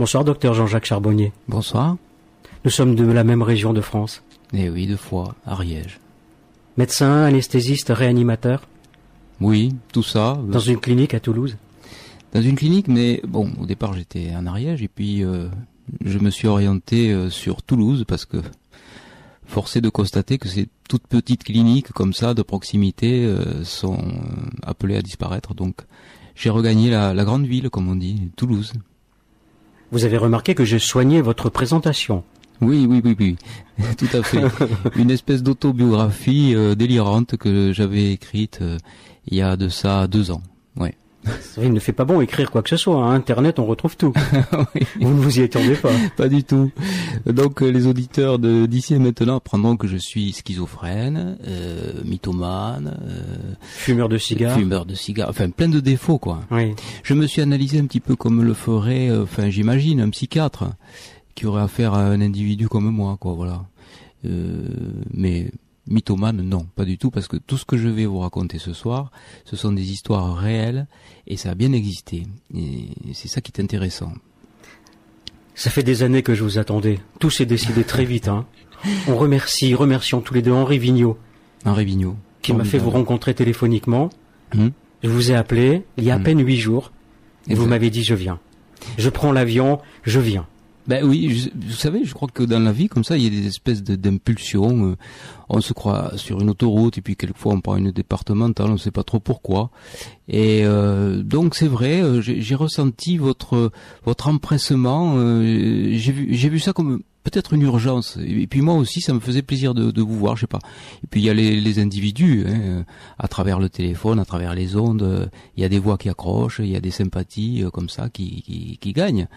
Bonsoir, docteur Jean-Jacques Charbonnier. Bonsoir. Nous sommes de la même région de France. Eh oui, deux fois, Ariège. Médecin, anesthésiste, réanimateur Oui, tout ça. Dans une clinique à Toulouse Dans une clinique, mais bon, au départ j'étais en Ariège et puis euh, je me suis orienté euh, sur Toulouse parce que forcé de constater que ces toutes petites cliniques comme ça de proximité euh, sont appelées à disparaître. Donc j'ai regagné la, la grande ville, comme on dit, Toulouse. Vous avez remarqué que j'ai soigné votre présentation. Oui, oui, oui, oui, tout à fait. Une espèce d'autobiographie euh, délirante que j'avais écrite euh, il y a de ça deux ans. Ouais. Il ne fait pas bon écrire quoi que ce soit. Hein. Internet, on retrouve tout. Vous ne vous y attendez pas. Pas du tout. Donc euh, les auditeurs de d'ici et maintenant apprendront que je suis schizophrène, euh, mythomane, euh, fumeur de cigares, fumeur de cigares, enfin plein de défauts quoi. Oui. Je me suis analysé un petit peu comme le ferait, enfin j'imagine un psychiatre qui aurait affaire à un individu comme moi quoi. Voilà. mais mythomane, non, pas du tout, parce que tout ce que je vais vous raconter ce soir, ce sont des histoires réelles et ça a bien existé. Et c'est ça qui est intéressant. Ça fait des années que je vous attendais. Tout s'est décidé très vite. Hein. On remercie, remercions tous les deux Henri Vigneault. Henri Vigneault. Qui m'a fait vous rencontrer téléphoniquement. Hum. Je vous ai appelé il y a à hum. peine huit jours. Et vous m'avez dit je viens. Je prends l'avion, je viens. Ben oui, vous savez, je crois que dans la vie, comme ça, il y a des espèces d'impulsions. Euh, on se croit sur une autoroute et puis quelquefois on prend une départementale, on ne sait pas trop pourquoi. Et euh, donc c'est vrai, euh, j'ai ressenti votre votre empressement. j'ai vu j'ai vu ça comme peut-être une urgence. Et puis moi aussi, ça me faisait plaisir de, de vous voir, je sais pas. Et puis il y a les, les individus, hein, à travers le téléphone, à travers les ondes, il y a des voix qui accrochent, il y a des sympathies comme ça qui, qui, qui gagnent.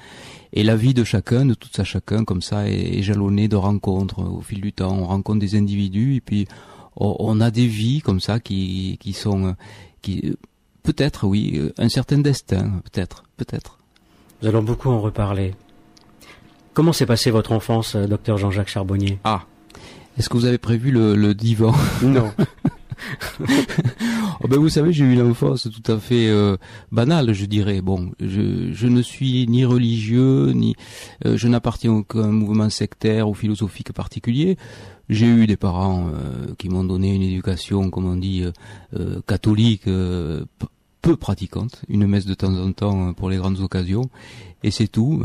Et la vie de chacun, de tout ça chacun, comme ça, est, jalonnée de rencontres au fil du temps. On rencontre des individus et puis on a des vies comme ça qui, qui sont, qui peut-être, oui, un certain destin, peut-être, peut-être. Nous allons beaucoup en reparler. Comment s'est passée votre enfance, docteur Jean-Jacques Charbonnier? Ah, est-ce que vous avez prévu le, le divan? Non. oh ben vous savez, j'ai eu une enfance tout à fait euh, banale, je dirais. Bon, je, je ne suis ni religieux, ni euh, je n'appartiens à aucun mouvement sectaire ou philosophique particulier. J'ai eu des parents euh, qui m'ont donné une éducation, comme on dit, catholique, peu pratiquante, une messe de temps en temps pour les grandes occasions, et c'est tout.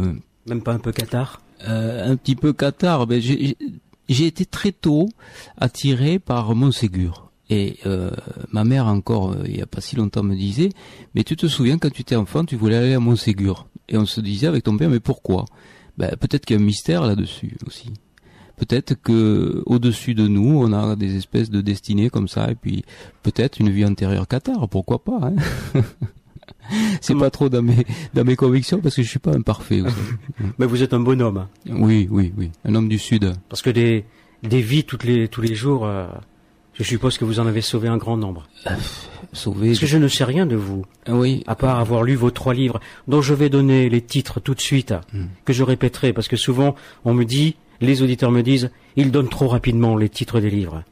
Même pas un peu cathare Un petit peu cathare. Ben j'ai été très tôt attiré par Montségur. Et euh, ma mère encore, euh, il n'y a pas si longtemps, me disait, mais tu te souviens quand tu étais enfant, tu voulais aller à Montségur. Et on se disait avec ton père, mais pourquoi? Ben, Peut-être qu'il y a un mystère là-dessus aussi. Peut-être que au-dessus de nous, on a des espèces de destinées comme ça, et puis peut-être une vie antérieure Qatar, pourquoi pas hein? C'est pas trop dans mes dans mes convictions parce que je suis pas imparfait. mais vous êtes un bonhomme. Oui, oui, oui, un homme du sud. Parce que des des vies toutes les tous les jours. Euh, je suppose que vous en avez sauvé un grand nombre. Euh, sauvé. Parce que je ne sais rien de vous. Ah oui. À part avoir lu vos trois livres, dont je vais donner les titres tout de suite, hmm. que je répéterai, parce que souvent on me dit, les auditeurs me disent, ils donnent trop rapidement les titres des livres.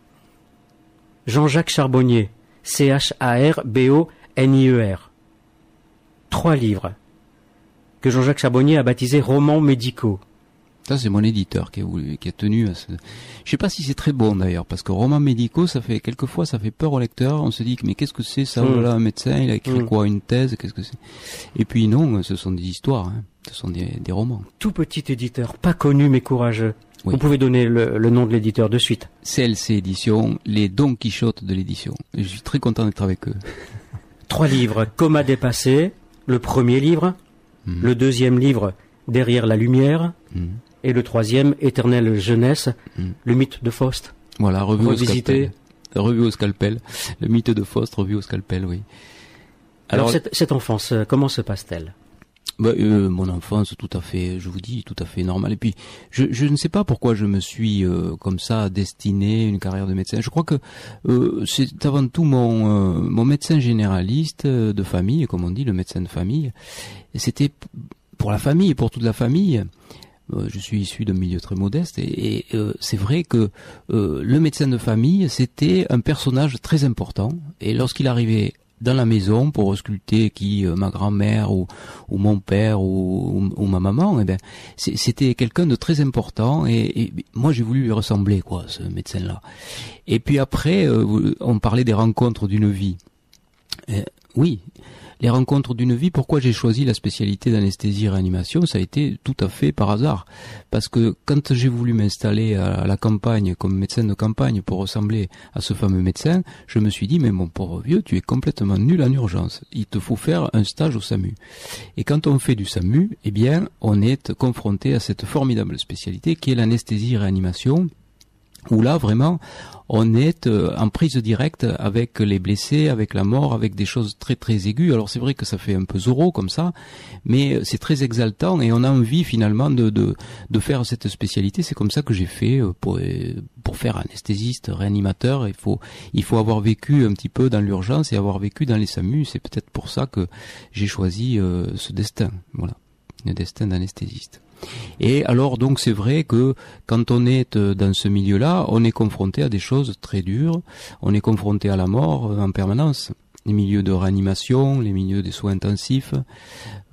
Jean-Jacques Charbonnier, C-H-A-R-B-O-N-I-E-R. Trois livres que Jean-Jacques Charbonnier a baptisés romans médicaux. Ça, c'est mon éditeur qui a, qui a tenu à ce... Je sais pas si c'est très bon d'ailleurs, parce que romans médicaux, ça fait quelquefois, ça fait peur au lecteur. On se dit, mais qu'est-ce que c'est ça mm. un médecin, il a écrit mm. quoi, une thèse, qu'est-ce que c'est? Et puis non, ce sont des histoires, hein. ce sont des, des, romans. Tout petit éditeur, pas connu mais courageux. Vous pouvez donner le, le nom de l'éditeur de suite. CLC Édition, les Don Quichotte de l'édition. Je suis très content d'être avec eux. Trois livres, Coma dépassé, le premier livre, mm. le deuxième livre, Derrière la lumière, et le troisième, Éternelle jeunesse, hmm. le mythe de Faust. Voilà, revu au scalpel. Revu au scalpel. Le mythe de Faust revu au scalpel, oui. Alors, cette, enfance, euh, comment se passe-t-elle? Bah, euh, mon enfance, tout à fait, je vous dis, tout à fait normal. Et puis, je, je ne sais pas pourquoi je me suis euh, comme ça destiné une carrière de médecin. Je crois que c'est avant tout mon mon médecin généraliste de famille, comme on dit, le médecin de famille. C'était pour la famille, pour toute la famille. Euh, je suis issu d'un milieu très modeste et, euh, c'est vrai que euh, le médecin de famille c'était un personnage très important et lorsqu'il arrivait dans la maison pour sculpter qui euh, ma grand-mère ou, ou mon père ou, ou, ma maman, eh ben c'était quelqu'un de très important et, moi j'ai voulu lui ressembler quoi, ce médecin-là. Et puis après, euh, on parlait des rencontres d'une vie. oui, les rencontres d'une vie, pourquoi j'ai choisi la spécialité d'anesthésie réanimation? Ça a été tout à fait par hasard. Parce que quand j'ai voulu m'installer à la campagne comme médecin de campagne pour ressembler à ce fameux médecin, je me suis dit, mais mon pauvre vieux, tu es complètement nul en urgence. Il te faut faire un stage au SAMU. Et quand on fait du SAMU, eh bien, on est confronté à cette formidable spécialité qui est l'anesthésie réanimation où là vraiment on est euh, en prise directe avec les blessés, avec la mort, avec des choses très très aiguës. Alors c'est vrai que ça fait un peu zoro comme ça, mais euh, c'est très exaltant et on a envie finalement de, de, de faire cette spécialité. C'est comme ça que j'ai fait euh, pour, pour faire anesthésiste, réanimateur. Il faut, il faut avoir vécu un petit peu dans l'urgence et avoir vécu dans les SAMU. C'est peut-être pour ça que j'ai choisi ce destin. Voilà, le destin d'anesthésiste. Et alors donc c'est vrai que quand on est euh, dans ce milieu-là, on est confronté à des choses très dures, on est confronté à la mort euh, en permanence. Les milieux de réanimation, les milieux des soins intensifs,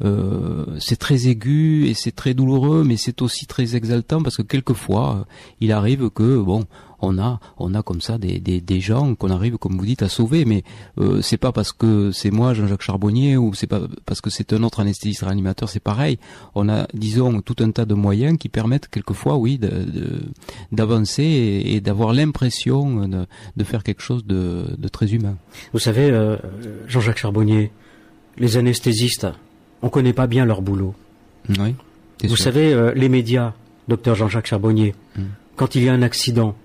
euh, c'est très aigu et c'est très douloureux, mais c'est aussi très exaltant parce que quelquefois il arrive que bon, on a, on a comme ça des, des, des gens qu'on arrive, comme vous dites, à sauver. Mais euh, c'est pas parce que c'est moi, Jean-Jacques Charbonnier, ou c'est pas parce que c'est un autre anesthésiste réanimateur, c'est pareil. On a, disons, tout un tas de moyens qui permettent quelquefois, oui, d'avancer et, d'avoir l'impression de, faire quelque chose de, très humain. Vous savez, euh, Jean-Jacques Charbonnier, les anesthésistes, on connaît pas bien leur boulot. Oui. Vous savez, euh, les médias, docteur Jean-Jacques Charbonnier, hum. quand il y a un accident,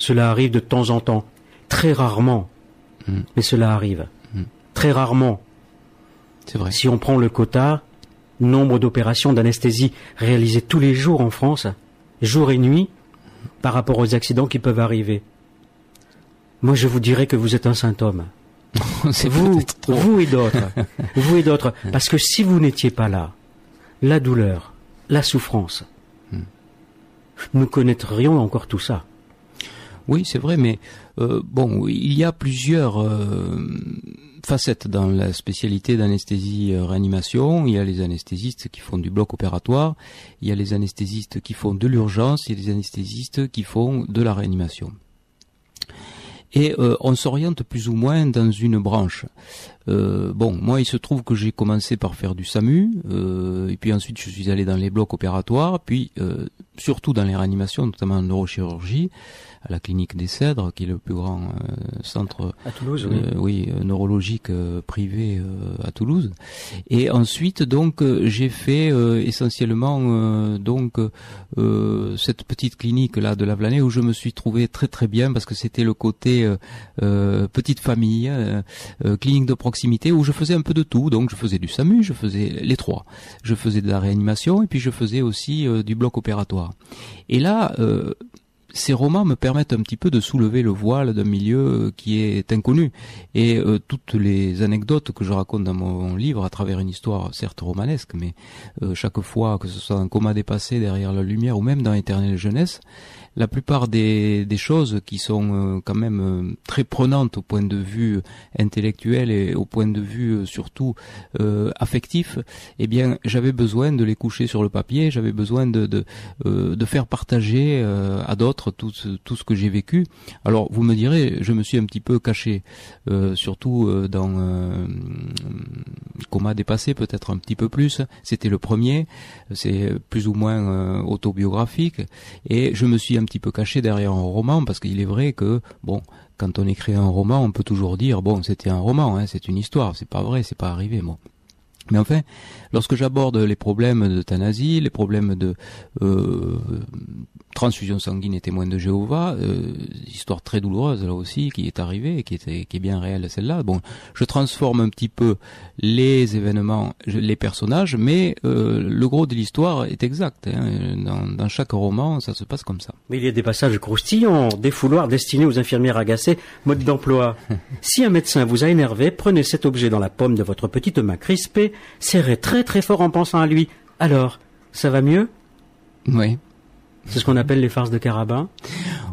cela arrive de temps en temps, très rarement, hmm. mais cela arrive. Hmm. Très rarement. C'est vrai. Si on prend le quota, nombre d'opérations d'anesthésie réalisées tous les jours en France, jour et nuit, par rapport aux accidents qui peuvent arriver. Moi, je vous dirais que vous êtes un saint homme. vous, vous et d'autres, vous et d'autres, parce que si vous n'étiez pas là, la douleur, la souffrance, hmm. nous connaîtrions encore tout ça. Oui, c'est vrai, mais euh, bon, il y a plusieurs euh, facettes dans la spécialité d'anesthésie euh. Il y a les anesthésistes qui font du bloc opératoire, il y a les anesthésistes qui font de l'urgence, il y a les anesthésistes qui font de la réanimation et on s'oriente plus ou moins dans une branche. Bon, moi il se trouve que j'ai commencé par faire du SAMU, et puis ensuite je suis allé dans les blocs opératoires, puis surtout dans les réanimations, notamment en neurochirurgie, à la clinique des Cèdres, qui est le plus grand centre à Toulouse, oui, neurologique privé à Toulouse. Et ensuite donc j'ai fait essentiellement donc cette petite clinique là de la Vlanée où je me suis trouvé très très bien parce que c'était le côté euh, euh, petite famille, euh, clinique de proximité où je faisais un peu de tout. Donc je faisais du SAMU, je faisais les trois. Je faisais de la réanimation et puis je faisais aussi du bloc opératoire. Et là, ces romans me permettent un petit peu de soulever le voile d'un milieu qui est inconnu. Et toutes les anecdotes que je raconte dans mon livre, à travers une histoire certes romanesque, mais chaque fois que ce soit un coma dépassé derrière la lumière ou même dans Éternelle jeunesse, la plupart des, choses qui sont euh, quand même euh, très prenantes au point de vue intellectuel et au point de vue euh, surtout affectif, eh bien j'avais besoin de les coucher sur le papier, j'avais besoin de, faire partager à d'autres tout, tout ce que j'ai vécu. Alors vous me direz, je me suis un petit peu caché, surtout dans coma dépassé peut-être un petit peu plus. C'était le premier, c'est plus ou moins autobiographique, et je me suis un petit peu caché derrière un roman, parce qu'il est vrai que, bon, quand on écrit un roman, on peut toujours dire, bon, c'était un roman, hein, c'est une histoire, c'est pas vrai, c'est pas arrivé, bon. Mais enfin, lorsque j'aborde les problèmes d'euthanasie, les problèmes de euh, transfusion sanguine et témoin de Jéhovah, euh, histoire très douloureuse là aussi qui est arrivée et qui, était, qui est bien réelle celle-là. Bon, je transforme un petit peu les événements, les personnages, mais euh, le gros de l'histoire est exact. Hein. Dans, dans, chaque roman, ça se passe comme ça. Mais il y a des passages croustillants, des fouloirs destinés aux infirmières agacées, mode d'emploi. si un médecin vous a énervé, prenez cet objet dans la paume de votre petite main crispée, serrez très très fort en pensant à lui. Alors, ça va mieux? Oui. C'est ce qu'on appelle les farces de carabin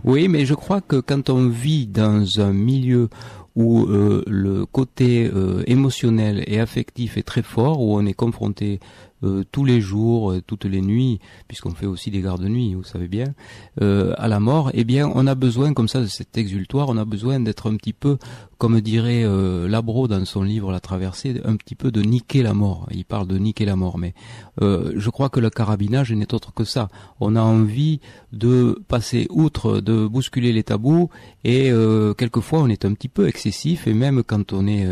Oui, mais je crois que quand on vit dans un milieu où le côté émotionnel et affectif est très fort, où on est confronté euh, tous les jours, euh, toutes les nuits, puisqu'on fait aussi des gardes de nuit, vous savez bien, euh, à la mort, eh bien, on a besoin comme ça de cet exultoire, on a besoin d'être un petit peu, comme dirait Labro dans son livre La Traversée, un petit peu de niquer la mort. Il parle de niquer la mort, mais je crois que le carabinage n'est autre que ça. On a envie de passer outre, de bousculer les tabous, et quelquefois on est un petit peu excessif, et même quand on est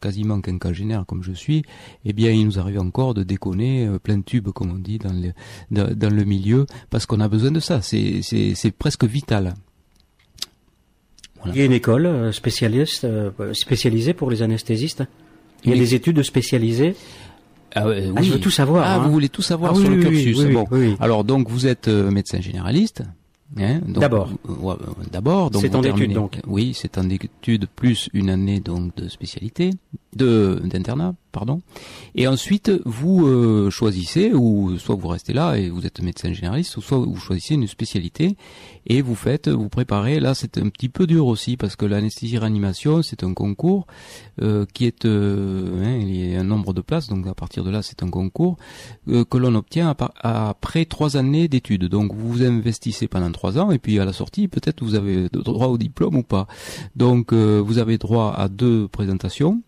quasiment quinquagénaire comme je suis, eh bien, il nous arrive encore de déconner euh, plein de tubes, comme on dit, dans le, dans, le milieu, parce qu'on a besoin de ça. C'est, c'est, presque vital. Il y a une école euh, spécialiste, euh, spécialisée pour les anesthésistes. Il y a des études spécialisées. Ah, oui. Ah, je veux tout savoir. Ah, hein. vous voulez tout savoir ah sur le cursus. bon. Alors donc vous êtes médecin généraliste. Hein, d'abord. D'abord. C'est en études donc. Oui, c'est en études plus une année donc de spécialité, de d'internat, Et ensuite vous euh, choisissez ou soit vous restez là et vous êtes médecin généraliste, ou soit vous choisissez une spécialité et vous faites, vous préparez. Là, c'est un petit peu dur aussi parce que l'anesthésie réanimation, c'est un concours euh, qui est, euh, hein, il y a un nombre de places, donc à partir de là, c'est un concours que l'on obtient après trois années d'études. Donc vous vous investissez pendant trois ans et puis à la sortie peut-être vous avez droit au diplôme ou pas. Donc euh, vous avez droit à deux présentations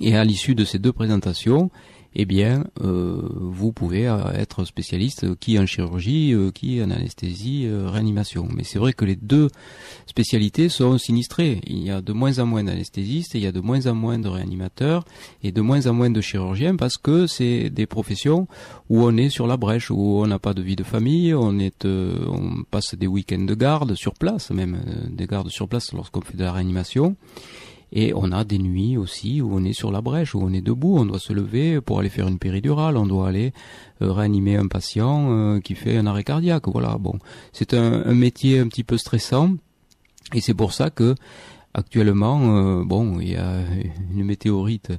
et à l'issue de ces deux présentations, eh bien, euh, vous pouvez euh, être spécialiste qui en chirurgie, euh, qui en anesthésie, réanimation. Mais c'est vrai que les deux spécialités sont sinistrées. Il y a de moins en moins d'anesthésistes, il y a de moins en moins de réanimateurs et de moins en moins de chirurgiens parce que c'est des professions où on est sur la brèche, où on n'a pas de vie de famille, on est, on passe des week-ends de garde sur place, même des gardes sur place lorsqu'on fait de la réanimation. Et on a des nuits aussi où on est sur la brèche, où on est debout, on doit se lever pour aller faire une péridurale, on doit aller euh, réanimer un patient euh, qui fait un arrêt cardiaque. Voilà, bon, c'est un, métier un petit peu stressant, et c'est pour ça que actuellement, euh, bon, il y a une météorite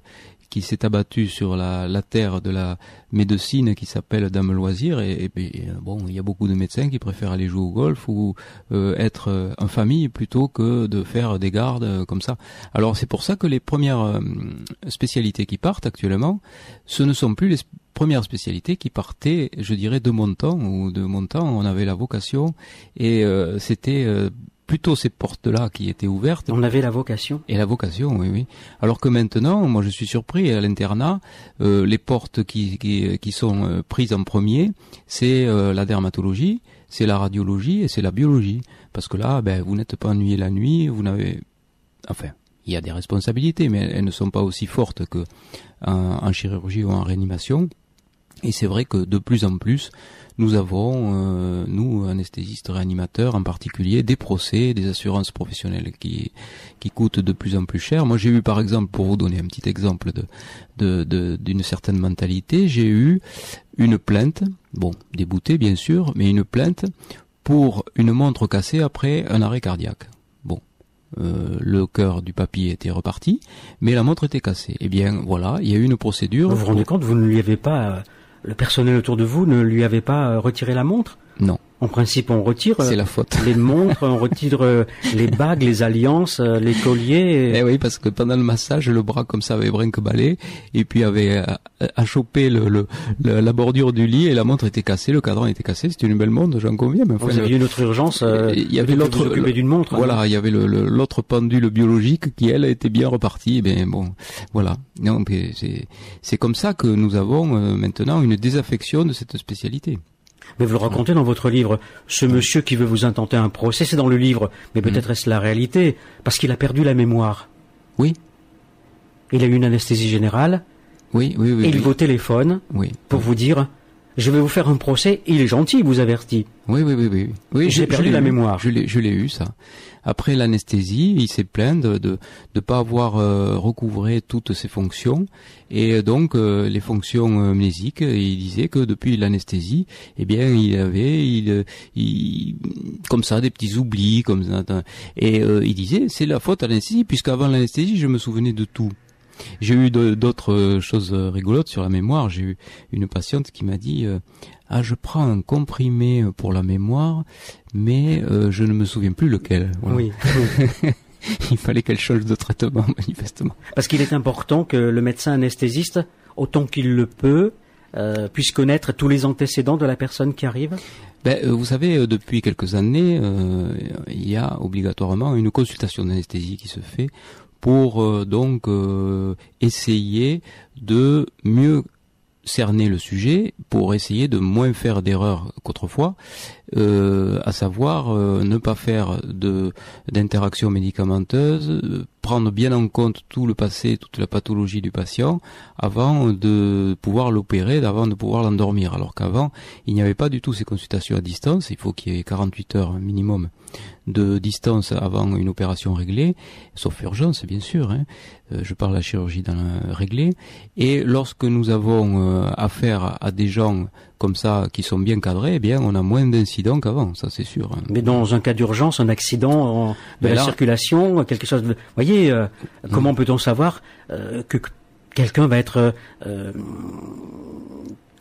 qui s'est abattu sur la, la, terre de la médecine qui s'appelle Dame Loisir et, et, bon il y a beaucoup de médecins qui préfèrent aller jouer au golf ou euh, être euh, en famille plutôt que de faire des gardes euh, comme ça. Alors c'est pour ça que les premières spécialités qui partent actuellement, ce ne sont plus les premières spécialités qui partaient, je dirais, de mon temps ou de mon temps, on avait la vocation et c'était plutôt ces portes-là qui étaient ouvertes. On avait la vocation. Et la vocation, oui, oui. Alors que maintenant, moi je suis surpris, à l'internat, euh, les portes qui, qui, sont euh, prises en premier, c'est euh, la dermatologie, c'est la radiologie et c'est la biologie. Parce que là, ben, vous n'êtes pas ennuyé la nuit, vous n'avez... Enfin, il y a des responsabilités, mais elles ne sont pas aussi fortes que en chirurgie ou en réanimation. Et c'est vrai que de plus en plus, nous avons, euh, nous, anesthésistes réanimateurs en particulier, des procès, des assurances professionnelles qui, qui coûtent de plus en plus cher. Moi, j'ai eu, par exemple, pour vous donner un petit exemple de, de, d'une certaine mentalité, j'ai eu une plainte, bon, déboutée bien sûr, mais une plainte pour une montre cassée après un arrêt cardiaque. Bon, euh, le cœur du papy était reparti, mais la montre était cassée. Eh bien, voilà, il y a eu une procédure. Vous vous rendez compte, vous ne lui avez pas le personnel autour de vous ne lui avait pas euh, retiré la montre? Non. En principe, on retire c'est la faute. les montres, on retire euh, les bagues, les alliances, euh, les colliers. Eh oui, parce que pendant le massage, le bras comme ça avait brinque-ballé et puis avait chopé le, le, la bordure du lit et la montre était cassée, le cadran était cassé. C'était une belle montre, j'en conviens. Mais enfin, Vous aviez une autre urgence. il y avait l'autre d'une montre. Voilà, il y avait l'autre pendule biologique qui elle était bien repartie. Eh ben bon, voilà. Non, c'est c'est comme ça que nous avons maintenant une désaffection de cette spécialité. Mais vous le racontez dans votre livre, ce monsieur qui veut vous intenter un procès, c'est dans le livre, mais mm. peut-être est-ce la réalité, parce qu'il a perdu la mémoire. Oui. Il a eu une anesthésie générale. Oui, oui, oui. Et il vous téléphone oui. pour vous dire, je vais vous faire un procès, il est gentil, il vous avertit. Oui, oui, oui, oui. oui j'ai perdu la mémoire. Je l'ai eu, ça. Après l'anesthésie, il s'est plaint de de ne pas avoir euh, recouvré toutes ses fonctions et donc euh, les fonctions euh, mnésiques. il disait que depuis l'anesthésie, eh bien, il avait il, il, comme ça des petits oublis comme ça. Et il disait c'est la faute à l'anesthésie puisqu'avant l'anesthésie, je me souvenais de tout. J'ai eu d'autres choses rigolotes sur la mémoire. J'ai eu une patiente qui m'a dit ah je prends un comprimé pour la mémoire, mais euh, je ne me souviens plus lequel. Oui. il fallait qu'elle change de traitement manifestement. Parce qu'il est important que le médecin anesthésiste, autant qu'il le peut, euh, puisse connaître tous les antécédents de la personne qui arrive ben, euh, vous savez, euh, depuis quelques années, il y a obligatoirement une consultation d'anesthésie qui se fait pour donc essayer de mieux cerner le sujet pour essayer de moins faire d'erreurs qu'autrefois, euh, à savoir euh, ne pas faire de d'interaction médicamenteuse, euh, prendre bien en compte tout le passé, toute la pathologie du patient avant de pouvoir l'opérer, avant de pouvoir l'endormir. Alors qu'avant, il n'y avait pas du tout ces consultations à distance, il faut qu'il y ait 48 heures minimum de distance avant une opération réglée, sauf urgence bien sûr, hein. euh, je parle de la chirurgie dans la réglée, et lorsque nous avons euh, affaire à des gens comme ça qui sont bien cadrés, eh bien on a moins d'incidents qu'avant, ça c'est sûr. Hein. Mais dans un cas d'urgence, un accident de ben la circulation, quelque chose de... Vous voyez, euh, comment mm. peut-on savoir que quelqu'un va être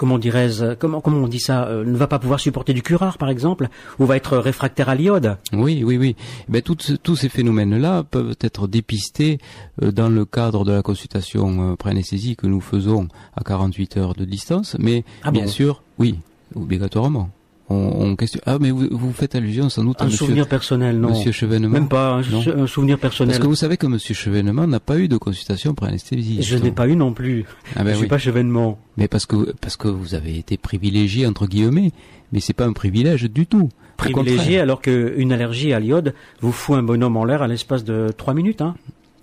comment dirais-je, comment, comment on dit ça, euh, ne va pas pouvoir supporter du curare, par exemple, ou va être réfractaire à l'iode? Oui, oui, oui. Ben, tous ces phénomènes-là peuvent être dépistés euh, dans le cadre de la consultation euh, pré-anesthésie que nous faisons à 48 heures de distance, mais ah bien sûr, oui, obligatoirement on. Ah, mais vous, vous, faites allusion sans doute à un souvenir personnel, non Monsieur Chevènement. Même pas un, souvenir personnel. Parce que vous savez que Monsieur Chevènement n'a pas eu de consultation pour anesthésie. Je n'ai pas eu non plus. Ah ben je suis pas Chevènement. Mais parce que parce que vous avez été privilégié entre guillemets, mais c'est pas un privilège du tout. Privilégié alors qu'une allergie à l'iode vous fout un bonhomme en l'air à l'espace de trois minutes, hein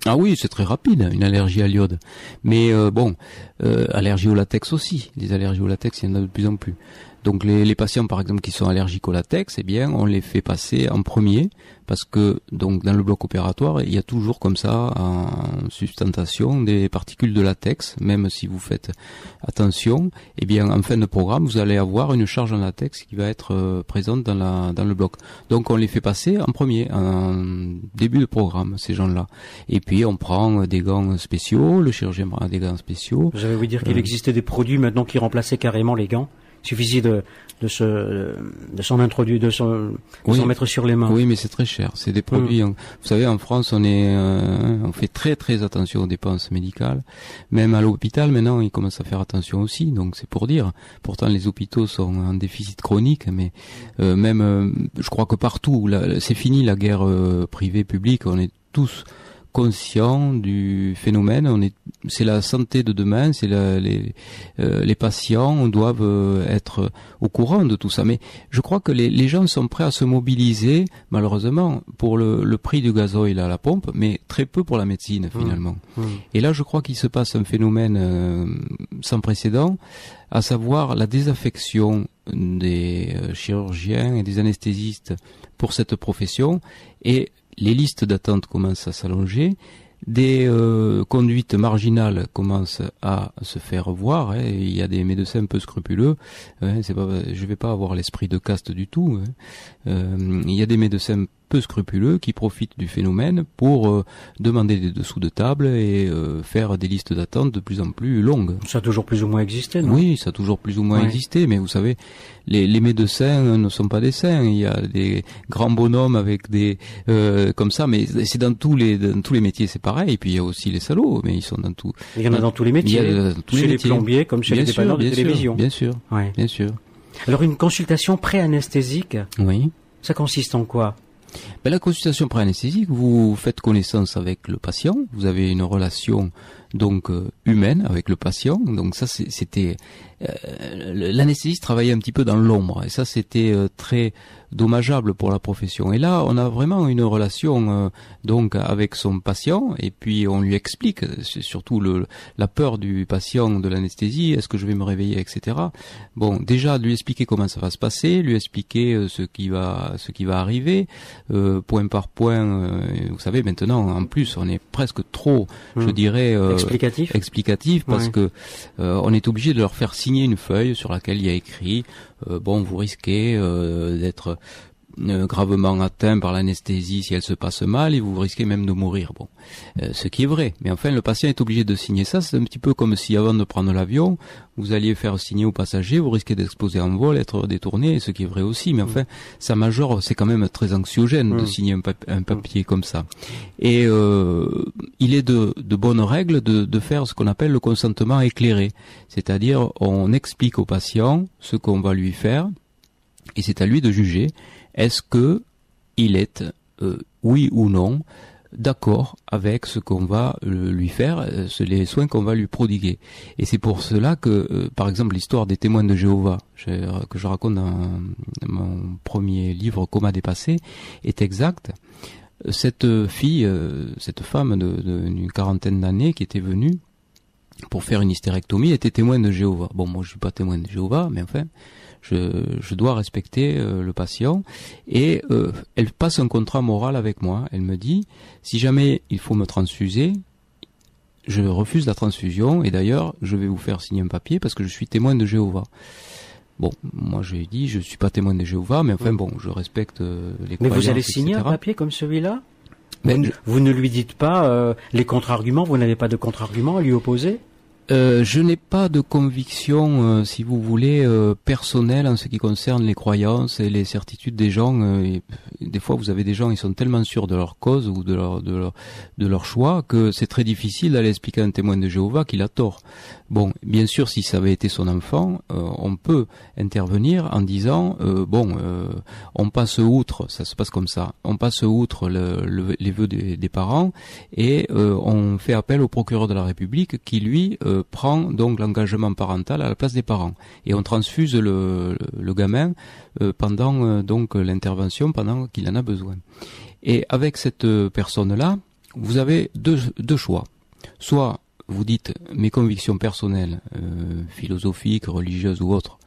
ah oui, c'est très rapide, une allergie à l'iode. Mais euh, bon, euh, allergie au latex aussi. Les allergies au latex, il y en a de plus en plus. Donc les, les, patients par exemple qui sont allergiques au latex, eh bien on les fait passer en premier parce que donc dans le bloc opératoire il y a toujours comme ça en sustentation des particules de latex. Même si vous faites attention, eh bien en fin de programme vous allez avoir une charge en latex qui va être euh, présente dans la dans le bloc. Donc on les fait passer en premier, en début de programme ces gens-là. Et puis on prend des gants spéciaux, le chirurgien prend des gants spéciaux. J'avais vous dire qu'il euh, existait des produits maintenant qui remplaçaient carrément les gants. Il suffisait de, de se, de s'en introduire, de s'en, mettre sur les mains. Oui, mais c'est très cher. C'est des produits. Mm. vous savez, en France, on est, euh, on fait très très attention aux dépenses médicales. Même à l'hôpital, maintenant, ils commencent à faire attention aussi. Donc c'est pour dire. Pourtant, les hôpitaux sont en déficit chronique, mais euh, même, euh, je crois que partout, c'est fini la guerre privée publique. On est tous conscient du phénomène. On est, c'est la santé de demain, c'est les, euh, les patients doivent euh, être au courant de tout ça. Mais je crois que les, les gens sont prêts à se mobiliser, malheureusement, pour le, le, prix du gazoil à la pompe, mais très peu pour la médecine mmh. finalement. Mmh. Et là, je crois qu'il se passe un phénomène euh, sans précédent, à savoir la désaffection des chirurgiens et des anesthésistes pour cette profession et les listes d'attente commencent à s'allonger, des euh, conduites marginales commencent à se faire voir. Hein, il y a des médecins peu scrupuleux. Hein, c'est pas, je vais pas avoir l'esprit de caste du tout. Hein. Euh, il y a des médecins peu scrupuleux qui profitent du phénomène pour euh, demander des dessous de table et euh, faire des listes d'attente de plus en plus longues. Ça a toujours plus ou moins existé, non? Oui, ça a toujours plus ou moins existé, mais vous savez, les, les, médecins ne sont pas des saints. Il y a des grands bonhommes avec des euh, comme ça, mais c'est dans tous les dans tous les métiers, c'est pareil. Et puis il y a aussi les salauds, mais ils sont dans tout. Il y en a dans tous les métiers. Il y a tous chez les, plombiers comme chez les dépanneurs de télévision. Bien sûr, bien sûr. Alors une consultation pré-anesthésique. Oui. Ça consiste en quoi? Ben, la consultation pré-anesthésique, vous faites connaissance avec le patient, vous avez une relation donc euh, humaine avec le patient. Donc ça c'était euh, l'anesthésiste travaillait un petit peu dans l'ombre et ça c'était euh, très dommageable pour la profession. Et là, on a vraiment une relation euh, donc avec son patient et puis on lui explique, c'est surtout le, la peur du patient de l'anesthésie, est-ce que je vais me réveiller, etc. Bon, déjà lui expliquer comment ça va se passer, lui expliquer euh, ce qui va ce qui va arriver, euh, point par point. vous savez maintenant, en plus, on est presque trop, je hmm. dirais, explicatif, explicatif parce que on est obligé de leur faire signer une feuille sur laquelle il y a écrit euh, bon, vous risquez euh, d'être euh, gravement atteint par l'anesthésie si elle se passe mal et vous risquez même de mourir. Bon, euh, ce qui est vrai. Mais enfin, le patient est obligé de signer ça. C'est un petit peu comme si avant de prendre l'avion, vous alliez faire signer aux passagers, vous risquez d'exploser en vol, être détourné, ce qui est vrai aussi. Mais enfin, ça majore, c'est quand même très anxiogène de signer un, papier comme ça. Et euh, il est de, de bonnes règles de, de faire ce qu'on appelle le consentement éclairé, c'est-à-dire on explique au patient ce qu'on va lui faire et c'est à lui de juger est-ce que il est euh, oui ou non d'accord avec ce qu'on va euh, lui faire, euh, les soins qu'on va lui prodiguer? Et c'est pour cela que, par exemple, l'histoire des témoins de Jéhovah, que je raconte dans mon premier livre, Coma dépassé, est exacte. Cette fille, cette femme d'une quarantaine d'années qui était venue pour faire une hystérectomie était témoin de Jéhovah. Bon, moi je suis pas témoin de Jéhovah, mais enfin, je, dois respecter euh, le patient et euh, elle passe un contrat moral avec moi. Elle me dit si jamais il faut me transfuser, je refuse la transfusion et d'ailleurs je vais vous faire signer un papier parce que je suis témoin de Jéhovah. Bon, moi j'ai dit je suis pas témoin de Jéhovah, mais enfin bon, je respecte euh, les. Mais vous allez signer un papier comme celui-là? Vous, ne lui dites pas les contre-arguments, vous n'avez pas de contre-arguments à lui opposer? Euh, je n'ai pas de conviction, euh, si vous voulez, euh, personnelle en ce qui concerne les croyances et les certitudes des gens. Et des fois, vous avez des gens, ils sont tellement sûrs de leur cause ou de leur de leur, de leur choix que c'est très difficile d'aller expliquer à un témoin de Jéhovah qu'il a tort. Bon, bien sûr, si ça avait été son enfant, on peut intervenir en disant bon, on passe outre, ça se passe comme ça, on passe outre le, les vœux des, des, parents et on fait appel au procureur de la République qui lui prend donc l'engagement parental à la place des parents et on transfuse le, le gamin euh, pendant euh, donc l'intervention pendant qu'il en a besoin. Et avec cette personne là, vous avez deux, deux choix. Soit vous dites mes convictions personnelles, euh, philosophiques, religieuses ou autres,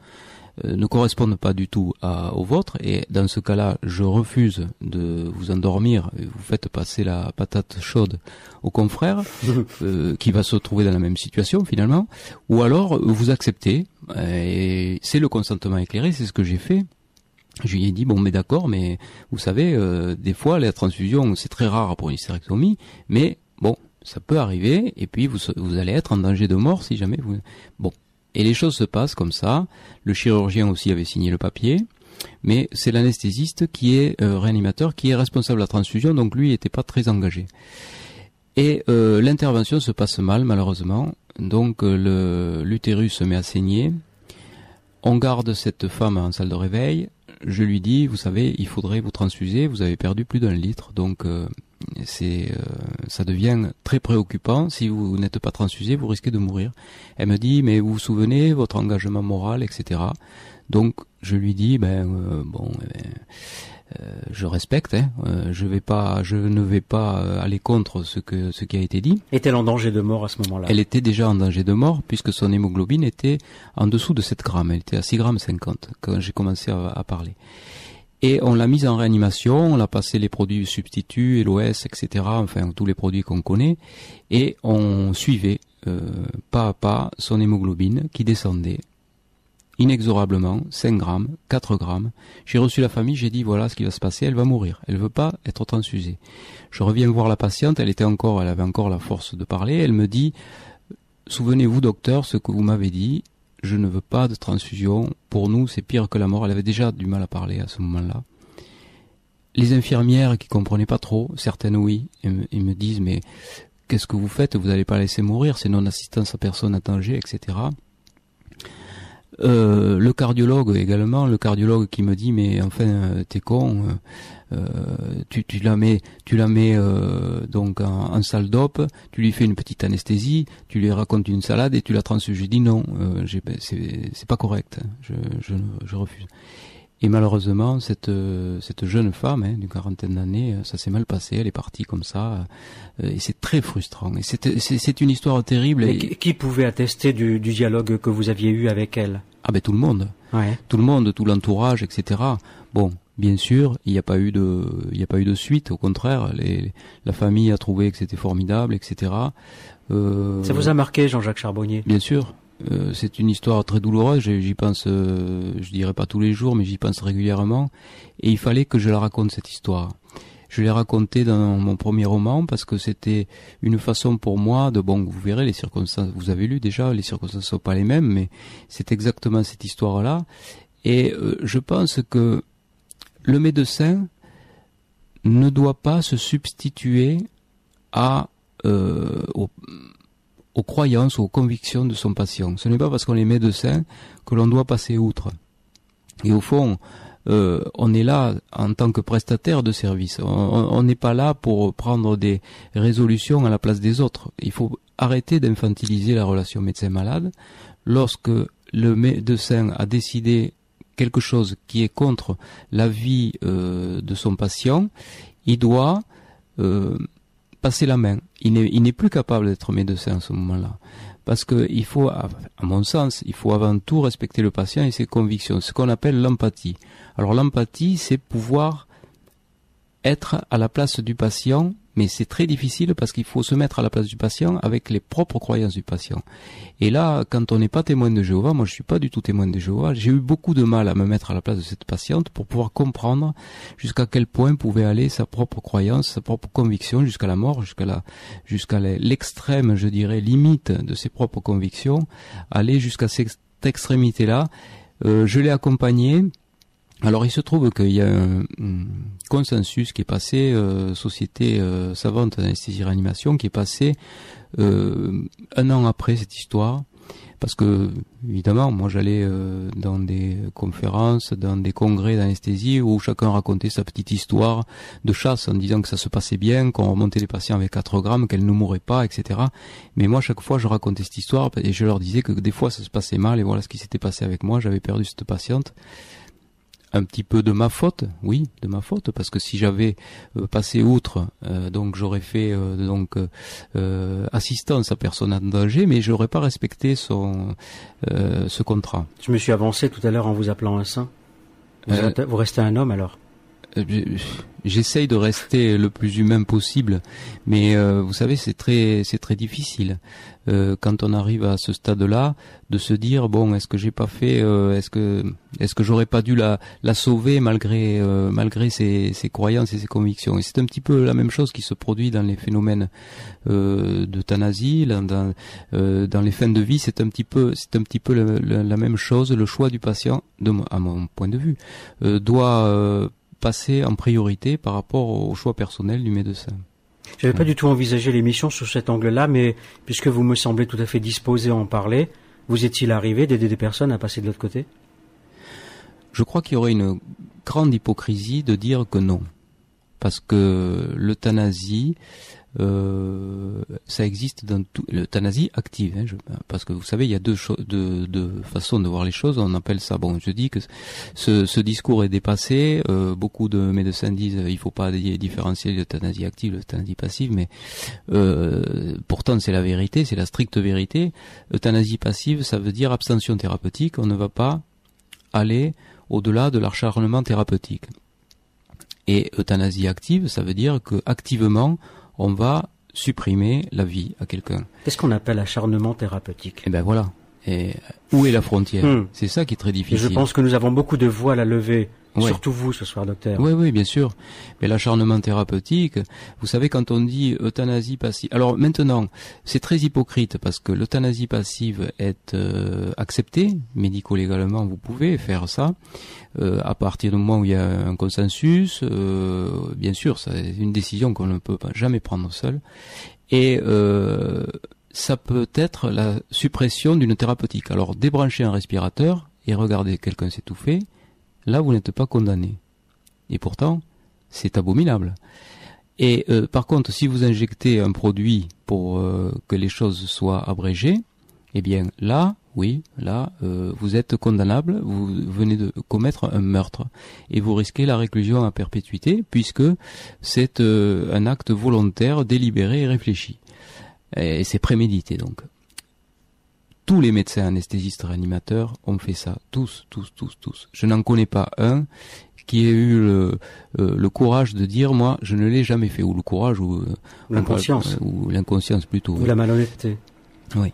euh, ne correspondent pas du tout à, au vôtre et dans ce cas-là je refuse de vous endormir et vous faites passer la patate chaude au confrère euh, qui va se trouver dans la même situation finalement. Ou alors vous acceptez et c'est le consentement éclairé c'est ce que j'ai fait. Je lui ai dit bon mais d'accord mais vous savez euh, des fois la transfusion c'est très rare pour une hystérectomie mais bon ça peut arriver et puis vous, vous allez être en danger de mort si jamais vous bon et les choses se passent comme ça. Le chirurgien aussi avait signé le papier, mais c'est l'anesthésiste qui est euh, réanimateur, qui est responsable de la transfusion, donc lui n'était pas très engagé. Et euh, l'intervention se passe mal malheureusement, donc euh, l'utérus se met à saigner. On garde cette femme en salle de réveil. Je lui dis, vous savez, il faudrait vous transfuser. Vous avez perdu plus d'un litre, donc c'est euh, ça devient très préoccupant. Si vous n'êtes pas transfusé, vous risquez de mourir. Elle me dit, mais vous vous souvenez votre engagement moral, etc. Donc je lui dis, ben euh, bon, eh ben, euh, je respecte. Hein, je vais pas, je ne vais pas aller contre ce que ce qui a été dit. Est-elle en danger de mort à ce moment-là? Elle était déjà en danger de mort puisque son hémoglobine était en dessous de 7 grammes. Elle était à 6 grammes 50 quand j'ai commencé à, à parler. Et on l'a mise en réanimation, on a passé les produits substituts, LOS, etc., enfin tous les produits qu'on connaît, et on suivait euh, pas à pas son hémoglobine qui descendait inexorablement, 5 grammes, 4 grammes. J'ai reçu la famille, j'ai dit voilà ce qui va se passer, elle va mourir, elle veut pas être transfusée. Je reviens voir la patiente, elle était encore, elle avait encore la force de parler, elle me dit souvenez-vous docteur ce que vous m'avez dit, je ne veux pas de transfusion. Pour nous, c'est pire que la mort. Elle avait déjà du mal à parler à ce moment-là. Les infirmières qui comprenaient pas trop, certaines oui, ils me disent mais qu'est-ce que vous faites? Vous n'allez pas laisser mourir, c'est non-assistance à personne à danger, etc. Euh, le cardiologue également, le cardiologue qui me dit mais enfin euh, t'es con, euh, tu, tu, la mets, tu la mets donc en, salle d'op, tu lui fais une petite anesthésie, tu lui racontes une salade et tu la transfuges. J'ai dit non, c'est pas correct, hein. je, je, je, refuse. Et malheureusement, cette, cette jeune femme hein, d'une quarantaine d'années, ça s'est mal passé, elle est partie comme ça, et c'est très frustrant. Et c'est une histoire terrible. Et... Qui pouvait attester du, du dialogue que vous aviez eu avec elle? Ah ben tout le monde, tout le monde, tout l'entourage, etc. Bon, bien sûr, il n'y a pas eu de, il n'y a pas eu de suite. Au contraire, les, la famille a trouvé que c'était formidable, etc. Euh, Ça vous a marqué, Jean-Jacques Charbonnier? Bien sûr. Euh, c'est une histoire très douloureuse. J'y pense, euh, je dirais pas tous les jours, mais j'y pense régulièrement. Et il fallait que je la raconte cette histoire. Je l'ai racontée dans mon premier roman parce que c'était une façon pour moi de bon. Vous verrez les circonstances. Vous avez lu déjà, les circonstances sont pas les mêmes, mais c'est exactement cette histoire-là. Et euh, je pense que le médecin ne doit pas se substituer à euh, aux, croyances, aux convictions de son patient. Ce n'est pas parce qu'on est médecin que l'on doit passer outre. Et au fond, euh, on est là en tant que prestataire de service. On n'est pas là pour prendre des résolutions à la place des autres. Il faut arrêter d'infantiliser la relation médecin-malade. Lorsque le médecin a décidé quelque chose qui est contre la vie euh, de son patient, il doit euh, passer la main. Il n'est plus capable d'être médecin à ce moment-là. Parce qu'il faut, à mon sens, il faut avant tout respecter le patient et ses convictions, ce qu'on appelle l'empathie. Alors l'empathie, c'est pouvoir être à la place du patient mais c'est très difficile parce qu'il faut se mettre à la place du patient avec les propres croyances du patient. Et là, quand on n'est pas témoin de Jéhovah, moi je suis pas du tout témoin de Jéhovah, j'ai eu beaucoup de mal à me mettre à la place de cette patiente pour pouvoir comprendre jusqu'à quel point pouvait aller sa propre croyance, sa propre conviction jusqu'à la mort, jusqu'à la, jusqu'à l'extrême, je dirais, limite de ses propres convictions, aller jusqu'à cette extrémité-là. Euh, je l'ai accompagnée alors il se trouve qu'il y a un, consensus qui est passé, euh, Société euh, savante d'anesthésie-réanimation, qui est passé euh, un an après cette histoire, parce que évidemment, moi j'allais dans des conférences, dans des congrès d'anesthésie où chacun racontait sa petite histoire de chasse en disant que ça se passait bien, qu'on remontait les patients avec 4 grammes, qu'elles ne mouraient pas, etc. Mais moi chaque fois je racontais cette histoire et je leur disais que des fois ça se passait mal et voilà ce qui s'était passé avec moi, j'avais perdu cette patiente un petit peu de ma faute, oui, de ma faute, parce que si j'avais euh, passé outre, euh, donc j'aurais fait euh, donc assistance à personne en danger, mais j'aurais pas respecté son ce contrat. Je me suis avancé tout à l'heure en vous appelant un saint. vous restez un homme alors? J'essaye de rester le plus humain possible, mais euh, vous savez, c'est très, c'est très difficile euh, quand on arrive à ce stade-là de se dire bon, est-ce que j'ai pas fait, euh, est-ce que, est-ce que j'aurais pas dû la, la sauver malgré, malgré ses, ses, croyances et ses convictions. Et c'est un petit peu la même chose qui se produit dans les phénomènes d'euthanasie, dans, dans les fins de vie. C'est un petit peu, c'est un petit peu la même chose. Le choix du patient, de, à mon point de vue, doit passer en priorité par rapport au choix personnel du médecin. Je n'avais pas du tout envisagé l'émission sous cet angle-là, mais puisque vous me semblez tout à fait disposé à en parler, vous est-il arrivé d'aider des personnes à passer de l'autre côté? Je crois qu'il y aurait une grande hypocrisie de dire que non. Parce que l'euthanasie, euh, ça existe dans tout l'euthanasie active hein, parce que vous savez il y a deux, deux, façons de voir les choses. On appelle ça bon je dis que ce, ce discours est dépassé. Euh, beaucoup de médecins disent il faut pas différencier l'euthanasie active l'euthanasie passive mais euh, pourtant c'est la vérité c'est la stricte vérité. Euthanasie passive ça veut dire abstention thérapeutique. On ne va pas aller au-delà de l'acharnement thérapeutique. Et euthanasie active ça veut dire que activement on va supprimer la vie à quelqu'un. Qu'est-ce qu'on appelle acharnement thérapeutique? Eh ben voilà. Et où est la frontière? Hmm. C'est ça qui est très difficile. je pense que nous avons beaucoup de voiles à lever Surtout vous ce soir, docteur. Oui, oui, bien sûr. Mais l'acharnement thérapeutique, vous savez, quand on dit euthanasie passive. Alors maintenant, c'est très hypocrite parce que l'euthanasie passive est euh, acceptée médico-légalement. Vous pouvez faire ça euh, à partir du moment où il y a un consensus. Euh, bien sûr, c'est une décision qu'on ne peut pas jamais prendre seul. Et ça peut être la suppression d'une thérapeutique. Alors débrancher un respirateur et regarder quelqu'un s'étouffer là vous n'êtes pas condamné. Et pourtant, c'est abominable. Et euh, par contre, si vous injectez un produit pour euh, que les choses soient abrégées, eh bien là, oui, là, euh, vous êtes condamnable, vous venez de commettre un meurtre et vous risquez la réclusion à perpétuité puisque c'est un acte volontaire, délibéré et réfléchi. Et c'est prémédité donc tous les médecins anesthésistes réanimateurs ont fait ça. Tous, tous, tous, tous. Je n'en connais pas un qui ait eu le, euh, courage de dire moi je ne l'ai jamais fait. Ou le courage ou l'inconscience. ou l'inconscience plutôt ou la malhonnêteté. Oui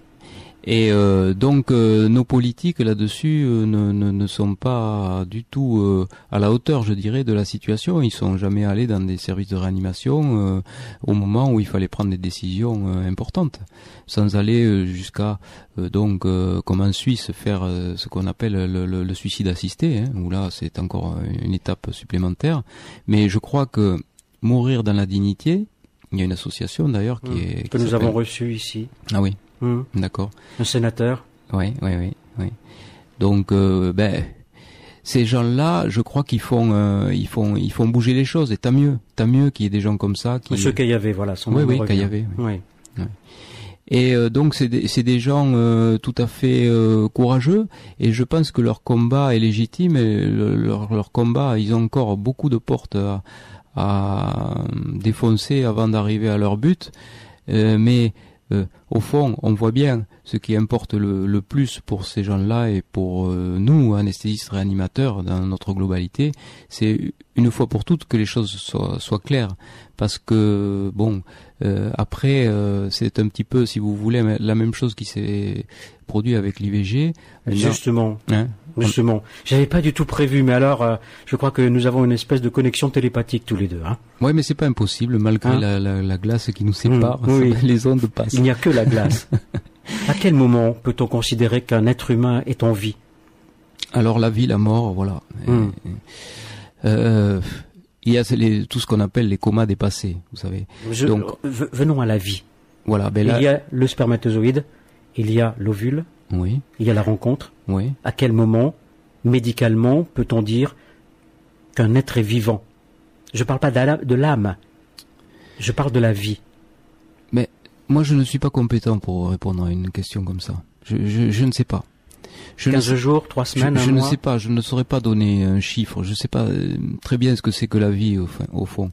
Et euh, donc euh, nos politiques là-dessus euh, ne, ne, ne, sont pas du tout à la hauteur, je dirais, de la situation. Ils sont jamais allés dans des services de réanimation au moment où il fallait prendre des décisions importantes, sans aller jusqu'à donc comme en Suisse faire ce qu'on appelle le, le, le, suicide assisté, hein, où là c'est encore une étape supplémentaire. Mais je crois que mourir dans la dignité, il y a une association d'ailleurs qui mmh. est que nous avons reçue ici. Ah oui. Mmh. D'accord. Un sénateur. Oui, oui, oui, oui. Donc, euh, ben, ces gens-là, je crois qu'ils font, euh, ils font, ils font bouger les choses. Et tant mieux, tant mieux qu'il y ait des gens comme ça. Qui... Ceux qu'il y avait, voilà. Son oui, oui, qu'il y avait. Oui. oui. Et euh, donc c'est des, des, gens euh, tout à fait euh, courageux et je pense que leur combat est légitime et leur, leur, combat, ils ont encore beaucoup de portes à, à défoncer avant d'arriver à leur but. mais euh, au fond, on voit bien ce qui importe le, plus pour ces gens-là et pour euh, nous, anesthésistes réanimateurs, dans notre globalité, c'est une fois pour toutes que les choses soient, soient claires. Parce que, bon, euh, après, c'est un petit peu, si vous voulez, la même chose qui s'est produit avec l'IVG. Justement. Hein Justement, j'avais pas du tout prévu, mais alors, euh, je crois que nous avons une espèce de connexion télépathique tous les deux. Hein oui, mais c'est pas impossible, malgré hein la, la, la, glace qui nous sépare, mmh, les ondes passent. Il n'y a que la glace. à quel moment peut-on considérer qu'un être humain est en vie? Alors la vie, la mort, voilà. Mmh. Euh, il y a les, tout ce qu'on appelle les comas dépassés, vous savez. Donc, venons à la vie. Voilà. Ben il y a le spermatozoïde, il y a l'ovule, oui. Il y a la rencontre. Oui. À quel moment, médicalement, peut-on dire qu'un être est vivant? Je ne parle pas de l'âme. Je parle de la vie. Mais moi, je ne suis pas compétent pour répondre à une question comme ça. Je, ne sais pas. Je 15 jours, 3 semaines, Je, ne sais pas, je ne saurais pas donner un chiffre. Je ne sais pas euh, très bien ce que c'est que la vie, au fond.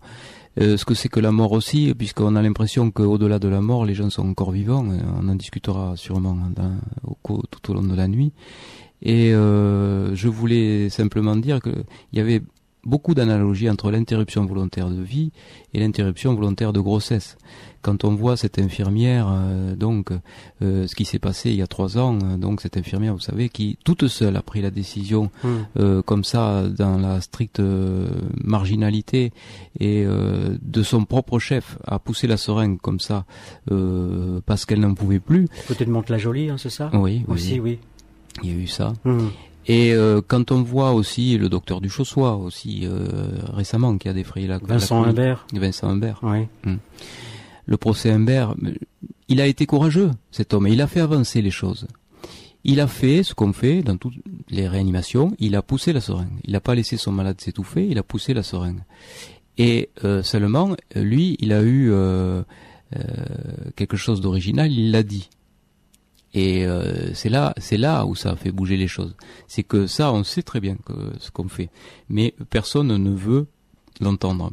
Euh, ce que c'est que la mort aussi, puisqu'on a l'impression qu'au-delà de la mort, les gens sont encore vivants. Euh, on en discutera sûrement tout au long de la nuit. Et euh, je voulais simplement dire qu'il y avait beaucoup d'analogies entre l'interruption volontaire de vie et l'interruption volontaire de grossesse. Quand on voit cette infirmière, euh, donc euh, ce qui s'est passé il y a trois ans, euh, donc cette infirmière, vous savez, qui toute seule a pris la décision hmm. comme ça dans la stricte marginalité et de son propre chef a poussé la seringue comme ça parce qu'elle n'en pouvait plus. Côté de Mantes-la-Jolie, hein, c'est ça? Oui, aussi, oui. Il y a eu ça. Hmm. Et euh, quand on voit aussi le docteur Duchossois aussi euh, récemment qui a défrayé la Vincent Humbert. Vincent Humbert. Oui. Hmm. Le procès Humbert, il a été courageux cet homme et il a fait avancer les choses. Il a fait ce qu'on fait dans toutes les réanimations, il a poussé la seringue. Il n'a pas laissé son malade s'étouffer, il a poussé la seringue. Et euh, seulement, lui, il a eu quelque chose d'original, il l'a dit. Et euh, c'est là, c'est là où ça a fait bouger les choses. C'est que ça, on sait très bien que, ce qu'on fait, mais personne ne veut l'entendre.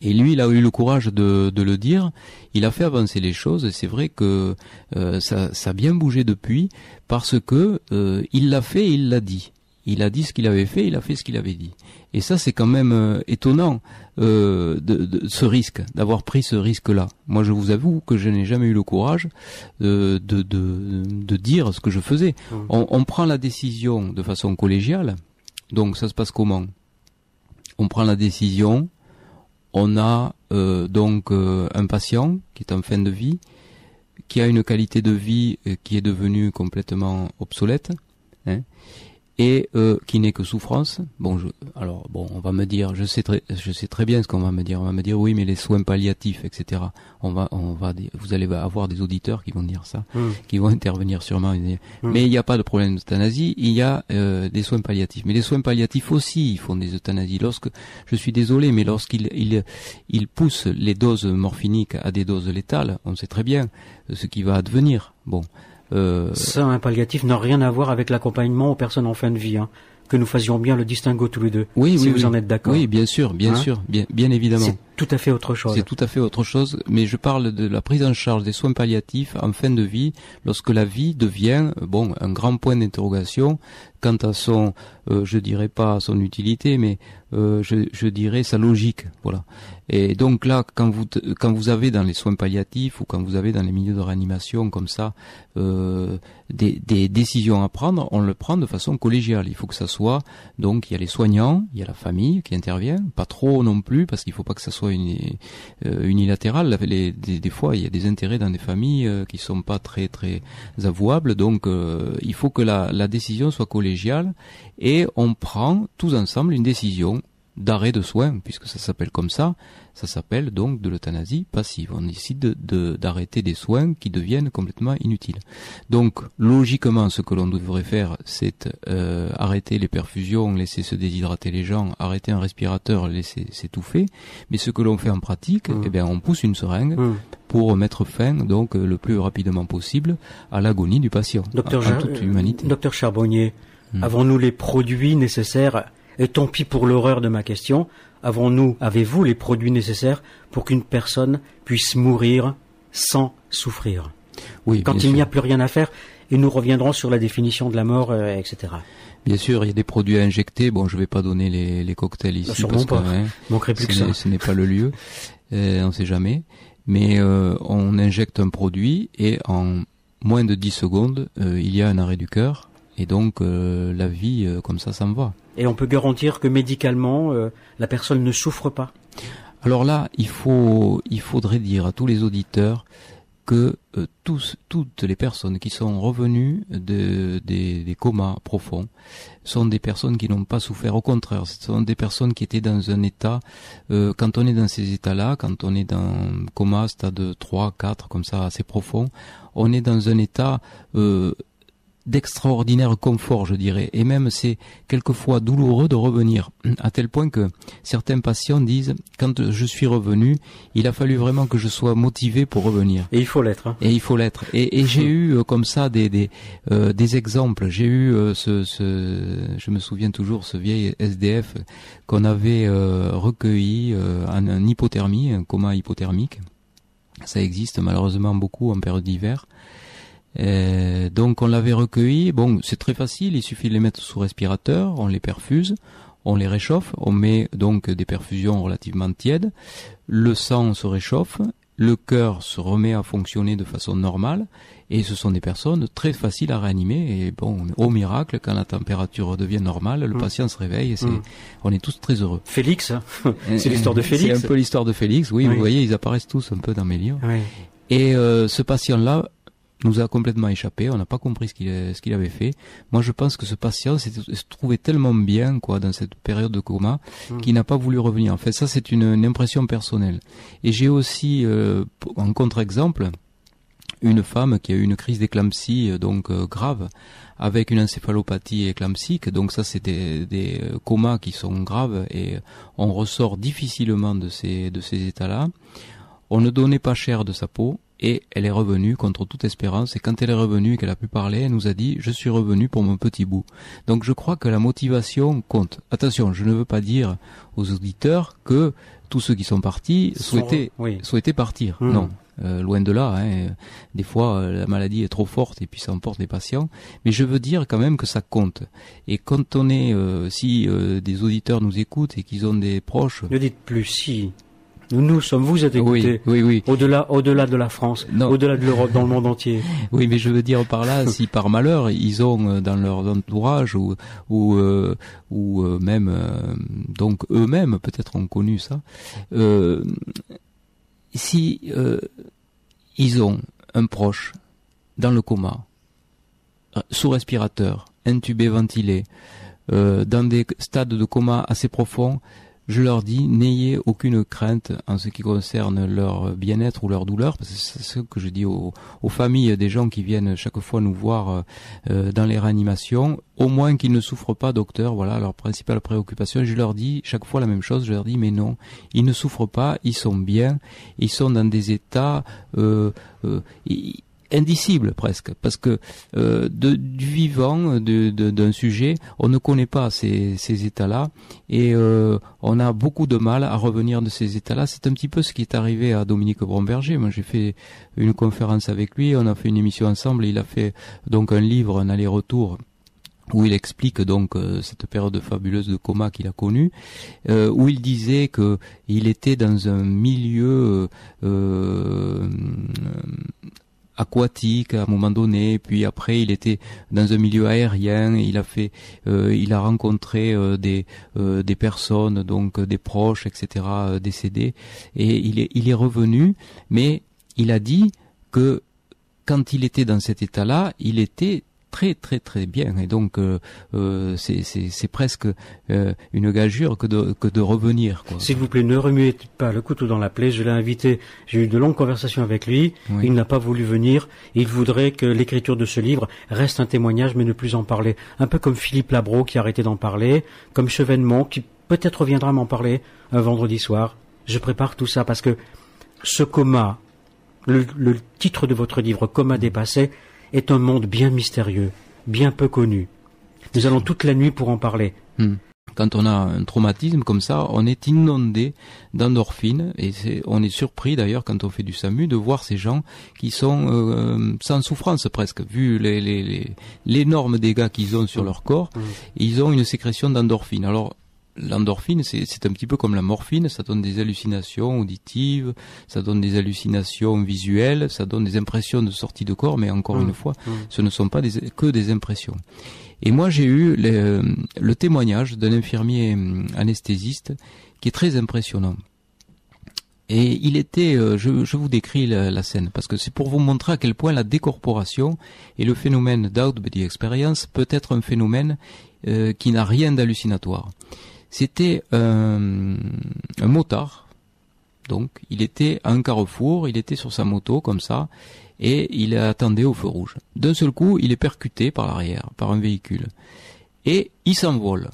Et lui, il a eu le courage de, de, le dire. Il a fait avancer les choses. Et c'est vrai que euh, ça, ça, a bien bougé depuis parce que euh, il l'a fait, et il l'a dit. Il a dit ce qu'il avait fait, il a fait ce qu'il avait dit. Et ça, c'est quand même euh, étonnant euh, de, ce risque, d'avoir pris ce risque-là. Moi, je vous avoue que je n'ai jamais eu le courage de, de, de, dire ce que je faisais. Mmh. On, prend la décision de façon collégiale. Donc, ça se passe comment? On prend la décision. On a euh, donc un patient qui est en fin de vie, qui a une qualité de vie qui est devenue complètement obsolète. Et euh, qui n'est que souffrance. Bon, je, alors bon, on va me dire, je sais très, je sais très bien ce qu'on va me dire. On va me dire oui, mais les soins palliatifs, etc. On va, on va, vous allez avoir des auditeurs qui vont dire ça, hmm. qui vont intervenir sûrement. Mais il n'y a pas de problème d'euthanasie, il y a euh, des soins palliatifs. Mais les soins palliatifs aussi, ils font des euthanasies. Lorsque, je suis désolé, mais lorsqu'ils ils, ils poussent les doses morphiniques à des doses létales, on sait très bien ce qui va advenir. Bon. Euh... Ça, un palliatif n'a rien à voir avec l'accompagnement aux personnes en fin de vie. Hein. Que nous faisions bien le distinguo tous les deux. Oui, si oui, vous en êtes d'accord. Oui, bien sûr, bien hein sûr, bien, bien évidemment. tout à fait autre chose. C'est tout à fait autre chose, mais je parle de la prise en charge des soins palliatifs en fin de vie, lorsque la vie devient bon un grand point d'interrogation quant à son, euh, je dirais pas son utilité, mais euh, je, je, dirais sa logique, voilà. Et donc là, quand vous quand vous avez dans les soins palliatifs ou quand vous avez dans les milieux de réanimation comme ça euh, des, des, décisions à prendre, on le prend de façon collégiale. Il faut que ça soit donc il y a les soignants, il y a la famille qui intervient, pas trop non plus parce qu'il faut pas que ça soit euh, unilatéral. Des, fois, il y a des intérêts dans des familles euh, qui sont pas très très avouables, donc euh, il faut que la, la décision soit collégiale et on prend tous ensemble une décision d'arrêt de soins, puisque ça s'appelle comme ça, ça s'appelle donc de l'euthanasie passive. On décide d'arrêter des soins qui deviennent complètement inutiles. Donc, logiquement, ce que l'on devrait faire, c'est euh, arrêter les perfusions, laisser se déshydrater les gens, arrêter un respirateur, laisser s'étouffer. Mais ce que l'on fait en pratique, mmh. eh bien, on pousse une seringue mmh. pour mettre fin, donc, le plus rapidement possible, à l'agonie du patient, Docteur en, toute humanité. Docteur Charbonnier, mmh. avons-nous les produits nécessaires et tant pis pour l'horreur de ma question, avons-nous, avez-vous les produits nécessaires pour qu'une personne puisse mourir sans souffrir Oui. Quand il n'y a plus rien à faire, et nous reviendrons sur la définition de la mort, euh, etc. Bien sûr, il y a des produits à injecter. Bon, je ne vais pas donner les, les cocktails ici parce que hein, manquerait plus que ça. ce n'est pas le lieu. Euh, on ne sait jamais. Mais euh, on injecte un produit et en moins de 10 secondes, il y a un arrêt du cœur et donc euh, la vie euh, comme ça ça me va. Et on peut garantir que médicalement euh, la personne ne souffre pas. Alors là, il faut il faudrait dire à tous les auditeurs que tous toutes les personnes qui sont revenues de, des, des comas profonds sont des personnes qui n'ont pas souffert. Au contraire, ce sont des personnes qui étaient dans un état. quand on est dans ces états-là, quand on est dans coma stade 3, 4, comme ça assez profond, on est dans un état d'extraordinaire confort, je dirais. Et même c'est quelquefois douloureux de revenir, à tel point que certains patients disent, quand je suis revenu, il a fallu vraiment que je sois motivé pour revenir. Et il faut l'être. Hein. Et il faut l'être. Et, et j'ai eu euh, comme ça des des, euh, des exemples. J'ai eu euh, ce, ce, je me souviens toujours, ce vieil SDF qu'on avait recueilli en, en hypothermie, un coma hypothermique. Ça existe malheureusement beaucoup en période d'hiver. Euh, donc on l'avait recueilli. Bon, c'est très facile. Il suffit de les mettre sous respirateur, on les perfuse, on les réchauffe, on met donc des perfusions relativement tièdes. Le sang se réchauffe, le cœur se remet à fonctionner de façon normale. Et ce sont des personnes très faciles à réanimer. Et bon, au miracle, quand la température redevient normale, le mmh. patient se réveille. Et c'est, mmh. on est tous très heureux. Félix, hein. c'est l'histoire de Félix. C'est un peu l'histoire de Félix. Oui, vous voyez, ils apparaissent tous un peu dans mes livres. Et euh, ce patient-là nous a complètement échappé, on n'a pas compris ce qu'il ce qu'il avait fait. Moi, je pense que ce patient se trouvait tellement bien quoi dans cette période de coma hmm. qu'il n'a pas voulu revenir. En fait, ça c'est une, impression personnelle. Et j'ai aussi euh, en contre-exemple une femme qui a eu une crise d'éclampsie euh, donc euh, grave avec une encéphalopathie éclampsique. Donc ça c'est des, des, comas qui sont graves et on ressort difficilement de ces de ces états-là. On ne donnait pas cher de sa peau et elle est revenue contre toute espérance et quand elle est revenue et qu'elle a pu parler, elle nous a dit je suis revenue pour mon petit bout. Donc je crois que la motivation compte. Attention, je ne veux pas dire aux auditeurs que tous ceux qui sont partis souhaitaient, souhaitaient partir. Hmm. Non, euh, loin de là. Hein. Des fois, euh, la maladie est trop forte et puis ça emporte des patients. Mais je veux dire quand même que ça compte. Et quand on est, euh, si des auditeurs nous écoutent et qu'ils ont des proches, ne dites plus si. Nous, nous sommes, vous êtes écoutés. Oui, oui, Au-delà, au-delà de la France, au-delà de l'Europe, dans le monde entier. Oui, mais je veux dire par là, si par malheur ils ont euh, dans leur entourage ou ou euh, ou euh, même donc eux-mêmes peut-être ont connu ça. si ils ont un proche dans le coma, sous respirateur, intubé, ventilé, dans des stades de coma assez profonds, je leur dis n'ayez aucune crainte en ce qui concerne leur bien-être ou leur douleur, parce que c'est ce que je dis aux, familles des gens qui viennent chaque fois nous voir euh, dans les réanimations, au moins qu'ils ne souffrent pas, docteur, voilà leur principale préoccupation. Je leur dis chaque fois la même chose, je leur dis mais non, ils ne souffrent pas, ils sont bien, ils sont dans des états... Euh, euh, indicible presque, parce que euh, du vivant d'un sujet, on ne connaît pas ces, états-là, et euh, on a beaucoup de mal à revenir de ces états-là. C'est un petit peu ce qui est arrivé à Dominique Bromberger. Moi, j'ai fait une conférence avec lui, on a fait une émission ensemble, il a fait donc un livre, un aller-retour où il explique donc euh, cette période fabuleuse de coma qu'il a connue, où il disait que il était dans un milieu aquatique à un moment donné, puis après il était dans un milieu aérien, il a fait, euh, il a rencontré euh, des euh, des personnes donc des proches etc décédés. Et il est il est revenu, mais il a dit que quand il était dans cet état-là, il était très très très bien et donc euh, euh c'est presque euh, une gageure que de, que de revenir. S'il vous plaît, ne remuez pas le couteau dans la plaie. Je l'ai invité, j'ai eu de longues conversations avec lui. Il n'a pas voulu venir. Il voudrait que l'écriture de ce livre reste un témoignage, mais ne plus en parler. Un peu comme Philippe Labro qui a arrêté d'en parler, comme Chevènement qui peut-être reviendra m'en parler un vendredi soir. Je prépare tout ça parce que ce coma, le, le titre de votre livre, Coma dépassé, est un monde bien mystérieux, bien peu connu. Nous allons toute la nuit pour en parler. Hmm. Quand on a un traumatisme comme ça, on est inondé d'endorphines et on est surpris d'ailleurs quand on fait du SAMU de voir ces gens qui sont euh, sans souffrance presque, vu l'énorme les, dégâts qu'ils ont sur leur corps, hmm. ils ont une sécrétion d'endorphines. Alors l'endorphine, c'est un petit peu comme la morphine, ça donne des hallucinations auditives, ça donne des hallucinations visuelles, ça donne des impressions de sortie de corps, mais encore une mmh. fois, mmh. ce ne sont pas que des impressions. Et moi, j'ai eu le, témoignage d'un infirmier hum, anesthésiste qui est très impressionnant. Et il était, euh, je, vous décris la, scène, parce que c'est pour vous montrer à quel point la décorporation et le phénomène d'out-body experience peut être un phénomène euh, qui n'a rien d'hallucinatoire. C'était un, motard. Donc, il était à un carrefour, il était sur sa moto comme ça, et il attendait au feu rouge. D'un seul coup, il est percuté par l'arrière, par un véhicule. Et il s'envole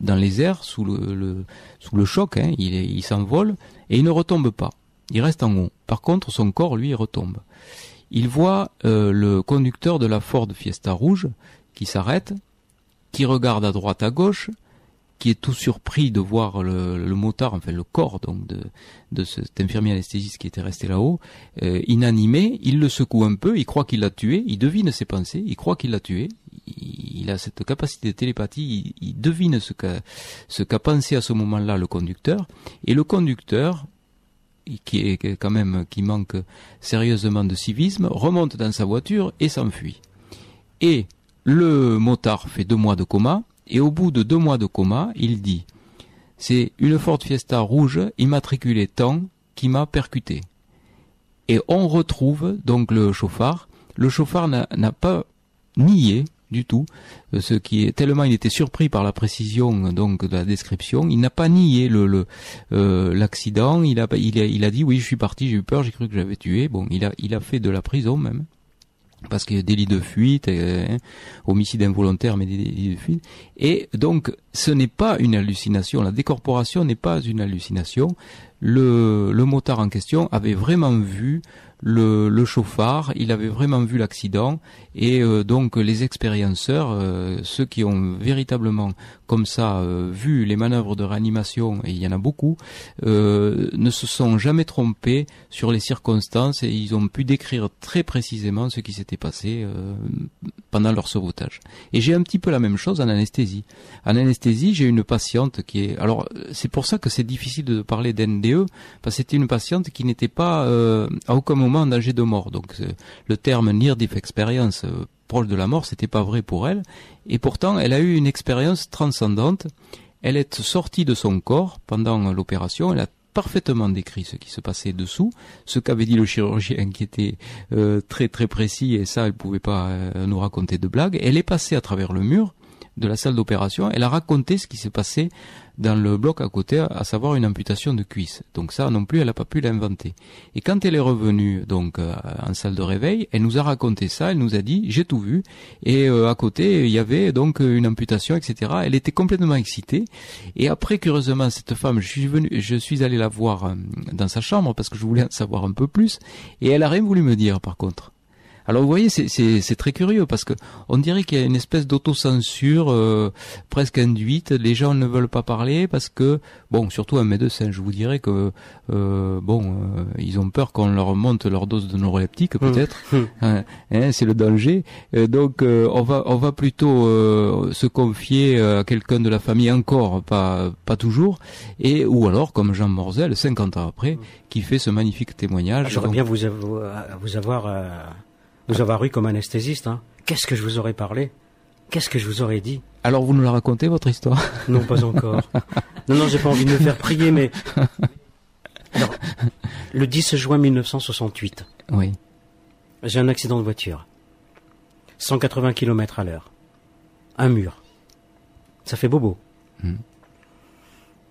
dans les airs sous le, sous le choc, hein, il, s'envole et il ne retombe pas. Il reste en haut. Par contre, son corps, lui, retombe. Il voit euh, le conducteur de la Ford Fiesta rouge qui s'arrête, qui regarde à droite à gauche, qui est tout surpris de voir le, le motard, enfin le corps donc de, cet infirmier anesthésiste qui était resté là-haut, euh, inanimé, il le secoue un peu, il croit qu'il l'a tué, il devine ses pensées, il croit qu'il l'a tué, il, a cette capacité de télépathie, il, devine ce qu'a ce qu'a pensé à ce moment-là le conducteur, et le conducteur qui est quand même qui manque sérieusement de civisme, remonte dans sa voiture et s'enfuit. Et le motard fait deux mois de coma, et au bout de deux mois de coma, il dit C'est une Ford Fiesta rouge immatriculée tant qui m'a percuté. Et on retrouve donc le chauffard. Le chauffard n'a pas nié du tout, euh, ce qui est tellement il était surpris par la précision donc de la description, il n'a pas nié le euh, l'accident, il a dit oui je suis parti, j'ai eu peur, j'ai cru que j'avais tué. Bon, il a il a fait de la prison même parce qu'il y a délit de fuite, euh, homicide involontaire, mais des délits de fuite. Et donc, ce n'est pas une hallucination. La décorporation n'est pas une hallucination. Le, motard en question avait vraiment vu le, chauffard, il avait vraiment vu l'accident et euh, donc les expérienceurs, euh, ceux qui ont véritablement comme ça euh, vu les manœuvres de réanimation, et il y en a beaucoup, ne se sont jamais trompés sur les circonstances et ils ont pu décrire très précisément ce qui s'était passé pendant leur sauvetage. Et j'ai un petit peu la même chose. En anesthésie, j'ai une patiente qui est... Alors c'est pour ça que c'est difficile de parler d'NDE, parce que c'était une patiente qui n'était pas à aucun moment en danger de mort. Donc le terme near death experience euh, proche de la mort, c'était pas vrai pour elle. Et pourtant, elle a eu une expérience transcendante. Elle est sortie de son corps pendant l'opération. Elle a parfaitement décrit ce qui se passait dessous, ce qu'avait dit le chirurgien qui était euh, très très précis et ça elle pouvait pas euh, nous raconter de blagues. Elle est passée à travers le mur de la salle d'opération, elle a raconté ce qui s'est passé dans le bloc à côté, à savoir une amputation de cuisse. Donc ça non plus, elle n'a pas pu l'inventer. Et quand elle est revenue donc euh, en salle de réveil, elle nous a raconté ça, elle nous a dit j'ai tout vu et euh, à côté il y avait donc une amputation, etc. Elle était complètement excitée. Et après curieusement cette femme, je suis venu, je suis allé la voir euh, dans sa chambre parce que je voulais en savoir un peu plus et elle a rien voulu me dire par contre. Alors vous voyez, c'est très curieux parce que on dirait qu'il y a une espèce d'autocensure euh, presque induite. Les gens ne veulent pas parler parce que, bon, surtout un médecin, je vous dirais que, euh, bon, euh, ils ont peur qu'on leur monte leur dose de neuroleptique mmh. peut-être. Mmh. Hein, hein, c'est le danger. donc on va on va plutôt se confier à quelqu'un de la famille encore, pas pas toujours, et ou alors comme Jean Morzel, 50 ans après, mmh. qui fait ce magnifique témoignage. J'aurais bien vous, vous avoir vous avoir eu comme anesthésiste, hein. Qu'est-ce que je vous aurais parlé? Qu'est-ce que je vous aurais dit? Alors vous nous la racontez votre histoire? Non, pas encore. non, non, j'ai pas envie de me faire prier, mais Alors, le 10 juin 1968. Oui. J'ai un accident de voiture. 180 km à l'heure. Un mur. Ça fait bobo. Hmm.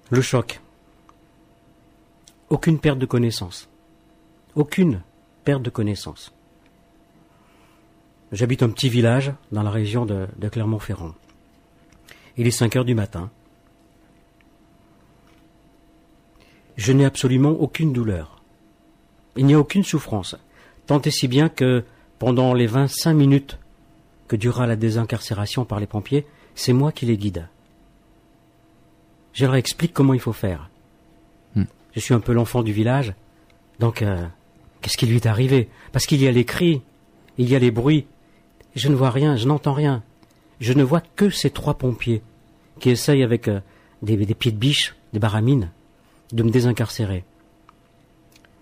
Le choc. Aucune perte de connaissance. Aucune perte de connaissance. J'habite un petit village dans la région de, Clermont-Ferrand. Il est 5 heures du matin. Je n'ai absolument aucune douleur. Il n'y a aucune souffrance. Tant et si bien que pendant les 25 minutes que dura la désincarcération par les pompiers, c'est moi qui les guide. Je leur explique comment il faut faire. Hmm. Je suis un peu l'enfant du village, donc euh, qu'est-ce qui lui est arrivé? Parce qu'il y a les cris, il y a les bruits, je ne vois rien, je n'entends rien. Je ne vois que ces trois pompiers qui essayent avec euh, des, pieds de biche, des baramines, de me désincarcérer.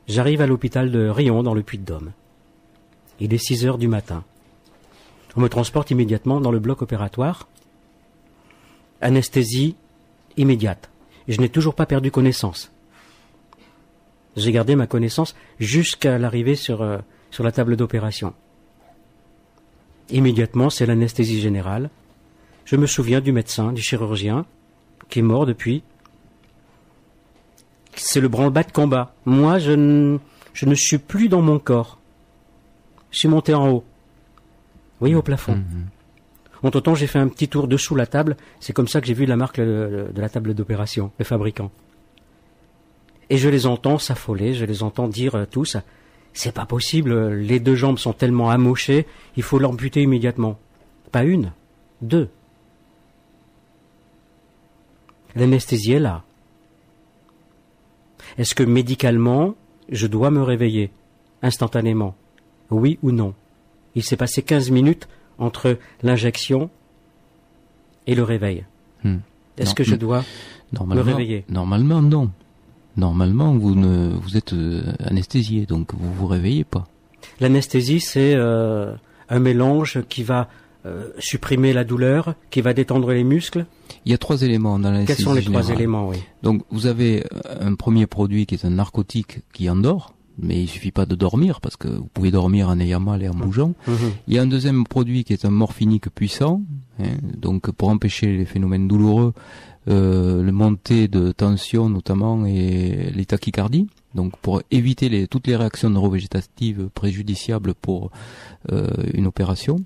J'arrive à l'hôpital de Rion dans le Puy-de-Dôme. Il est 6 heures du matin. On me transporte immédiatement dans le bloc opératoire. Anesthésie immédiate. Je n'ai toujours pas perdu connaissance. J'ai gardé ma connaissance jusqu'à l'arrivée sur, euh, sur la table d'opération. Immédiatement, c'est l'anesthésie générale. Je me souviens du médecin, du chirurgien, qui est mort depuis. C'est le branle-bas de combat. Moi, je ne, je ne suis plus dans mon corps. Je suis monté en haut. Vous voyez, au plafond. Mhm. Entre-temps, j'ai fait un petit tour dessous la table. C'est comme ça que j'ai vu la marque de la table d'opération, le fabricant. Et je les entends s'affoler, je les entends dire euh, tous c'est pas possible, les deux jambes sont tellement amochées, il faut l'amputer immédiatement. Pas une, deux. L'anesthésie est là. Est-ce que médicalement, je dois me réveiller instantanément? Oui ou non? Il s'est passé 15 minutes entre l'injection et le réveil. Hmm. Est-ce que je dois me réveiller? Normalement, non. Normalement, vous ne vous êtes euh, anesthésié, donc vous vous réveillez pas. L'anesthésie, c'est euh, un mélange qui va euh, supprimer la douleur, qui va détendre les muscles. Il y a trois éléments dans l'anesthésie. Quels sont les trois éléments oui. Donc vous avez un premier produit qui est un narcotique qui endort, mais il suffit pas de dormir parce que vous pouvez dormir en ayant mal et en mmh. bougeant. Mmh. Il y a un deuxième produit qui est un morphinique puissant, hein, donc pour empêcher les phénomènes douloureux euh, le montée de tension notamment et les tachycardies. Donc pour éviter les, toutes les réactions neurovégétatives préjudiciables pour euh, une opération.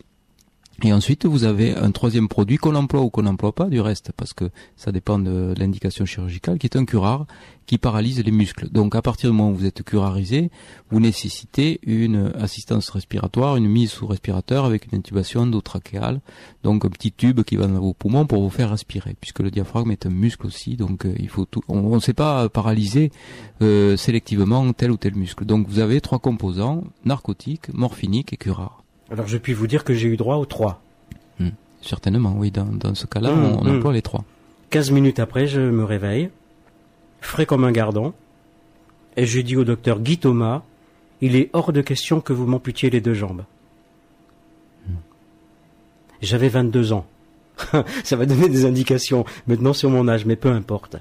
Et ensuite, vous avez un troisième produit qu'on emploie ou qu'on n'emploie pas du reste, parce que ça dépend de l'indication chirurgicale, qui est un curare qui paralyse les muscles. Donc à partir du moment où vous êtes curarisé, vous nécessitez une assistance respiratoire, une mise sous respirateur avec une intubation d'eau trachéale, donc un petit tube qui va dans vos poumons pour vous faire respirer, puisque le diaphragme est un muscle aussi, donc euh, il faut. On ne sait pas paralyser euh, sélectivement tel ou tel muscle. Donc vous avez trois composants narcotiques, morphiniques et curare. Alors je puis vous dire que j'ai eu droit aux trois. Hmm. Certainement, oui. Dans, ce cas-là, hmm, on, hmm. emploie les trois. Quinze minutes après, je me réveille, frais comme un gardon, et je dis au docteur Guy Thomas, il est hors de question que vous m'amputiez les deux jambes. J'avais 22 ans. Ça va donner des indications maintenant sur mon âge, mais peu importe.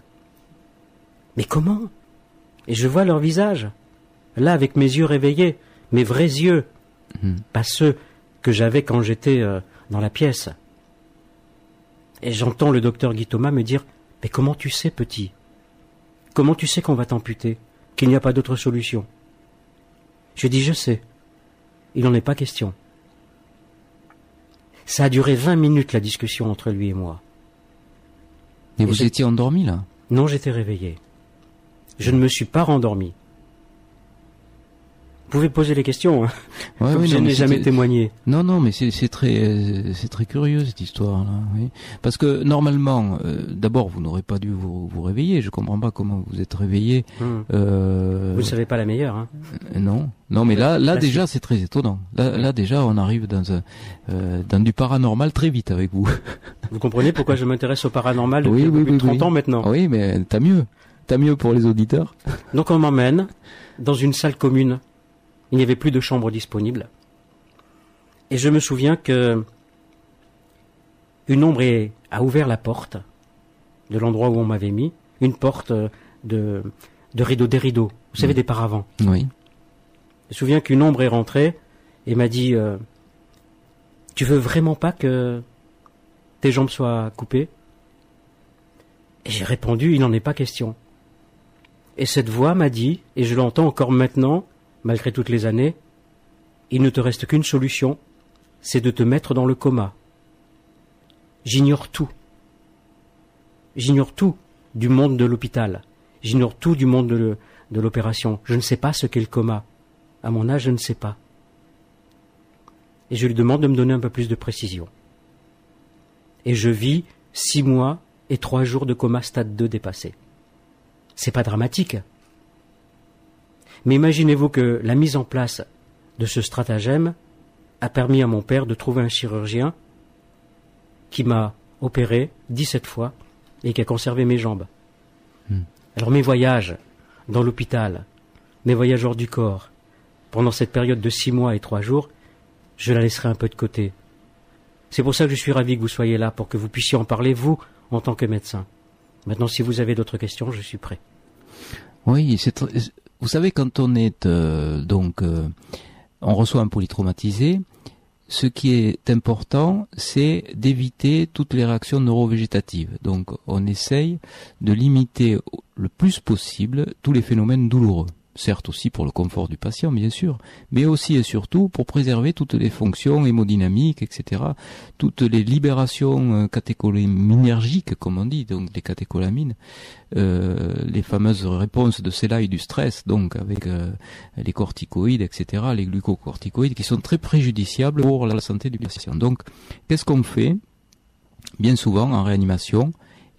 Mais comment? Et je vois leur visage, là avec mes yeux réveillés, mes vrais yeux, Pas ceux que j'avais quand j'étais euh, dans la pièce. Et j'entends le docteur Guy Thomas me dire Mais comment tu sais, petit? Comment tu sais qu'on va t'amputer Qu'il n'y a pas d'autre solution? Je dis Je sais. Il n'en est pas question. Ça a duré vingt minutes la discussion entre lui et moi. Mais vous étiez endormi là? Non, j'étais réveillé. Je ne me suis pas rendormi. Vous pouvez poser les questions. Hein. Ouais, Comme oui, je n'ai jamais témoigné. Non, non, mais c'est très, euh, c'est très curieux cette histoire-là. Oui. Parce que normalement, euh, d'abord, vous n'aurez pas dû vous, vous réveiller. Je comprends pas comment vous êtes réveillé. Hum. Euh, Vous ne savez pas la meilleure. Hein. non, non, mais là, là déjà, c'est très étonnant. Là, là déjà, on arrive dans un, euh, dans du paranormal très vite avec vous. Vous comprenez pourquoi je m'intéresse au paranormal depuis Oui, plus de 30 oui. ans maintenant? oui, mais t'as mieux, t'as mieux pour les auditeurs. Donc on m'emmène dans une salle commune. Il n'y avait plus de chambre disponible. Et je me souviens que une ombre a ouvert la porte de l'endroit où on m'avait mis, une porte euh, de, de rideaux, des rideaux, vous savez, des paravents. Oui. Je me souviens qu'une ombre est rentrée et m'a dit euh, Tu veux vraiment pas que tes jambes soient coupées? Et j'ai répondu Il n'en est pas question. Et cette voix m'a dit, et je l'entends encore maintenant, malgré toutes les années, Il ne te reste qu'une solution, c'est de te mettre dans le coma. J'ignore tout. J'ignore tout du monde de l'hôpital. J'ignore tout du monde de l'opération. Je ne sais pas ce qu'est le coma. À mon âge, je ne sais pas. Et je lui demande de me donner un peu plus de précision. Et je vis six mois et trois jours de coma stade 2 dépassé. C'est pas dramatique. Mais imaginez-vous que la mise en place de ce stratagème a permis à mon père de trouver un chirurgien qui m'a opéré 17 fois et qui a conservé mes jambes. Hmm. Alors mes voyages dans l'hôpital, mes voyages hors du corps, pendant cette période de six mois et trois jours, je la laisserai un peu de côté. C'est pour ça que je suis ravi que vous soyez là, pour que vous puissiez en parler, vous, en tant que médecin. Maintenant, si vous avez d'autres questions, je suis prêt. Oui, c'est très- vous savez quand on est euh, donc euh, on reçoit un polytraumatisé, ce qui est important, c'est d'éviter toutes les réactions neurovégétatives. Donc on essaye de limiter le plus possible tous les phénomènes douloureux. Certes aussi pour le confort du patient, bien sûr, mais aussi et surtout pour préserver toutes les fonctions hémodynamiques, etc. Toutes les libérations euh, catécholaminergiques, comme on dit, donc des catécholamines, euh, les fameuses réponses de Sella et du stress, donc avec euh, les corticoïdes, etc., les glucocorticoïdes, qui sont très préjudiciables pour la santé du patient. Donc, qu'est-ce qu'on fait? Bien souvent, en réanimation,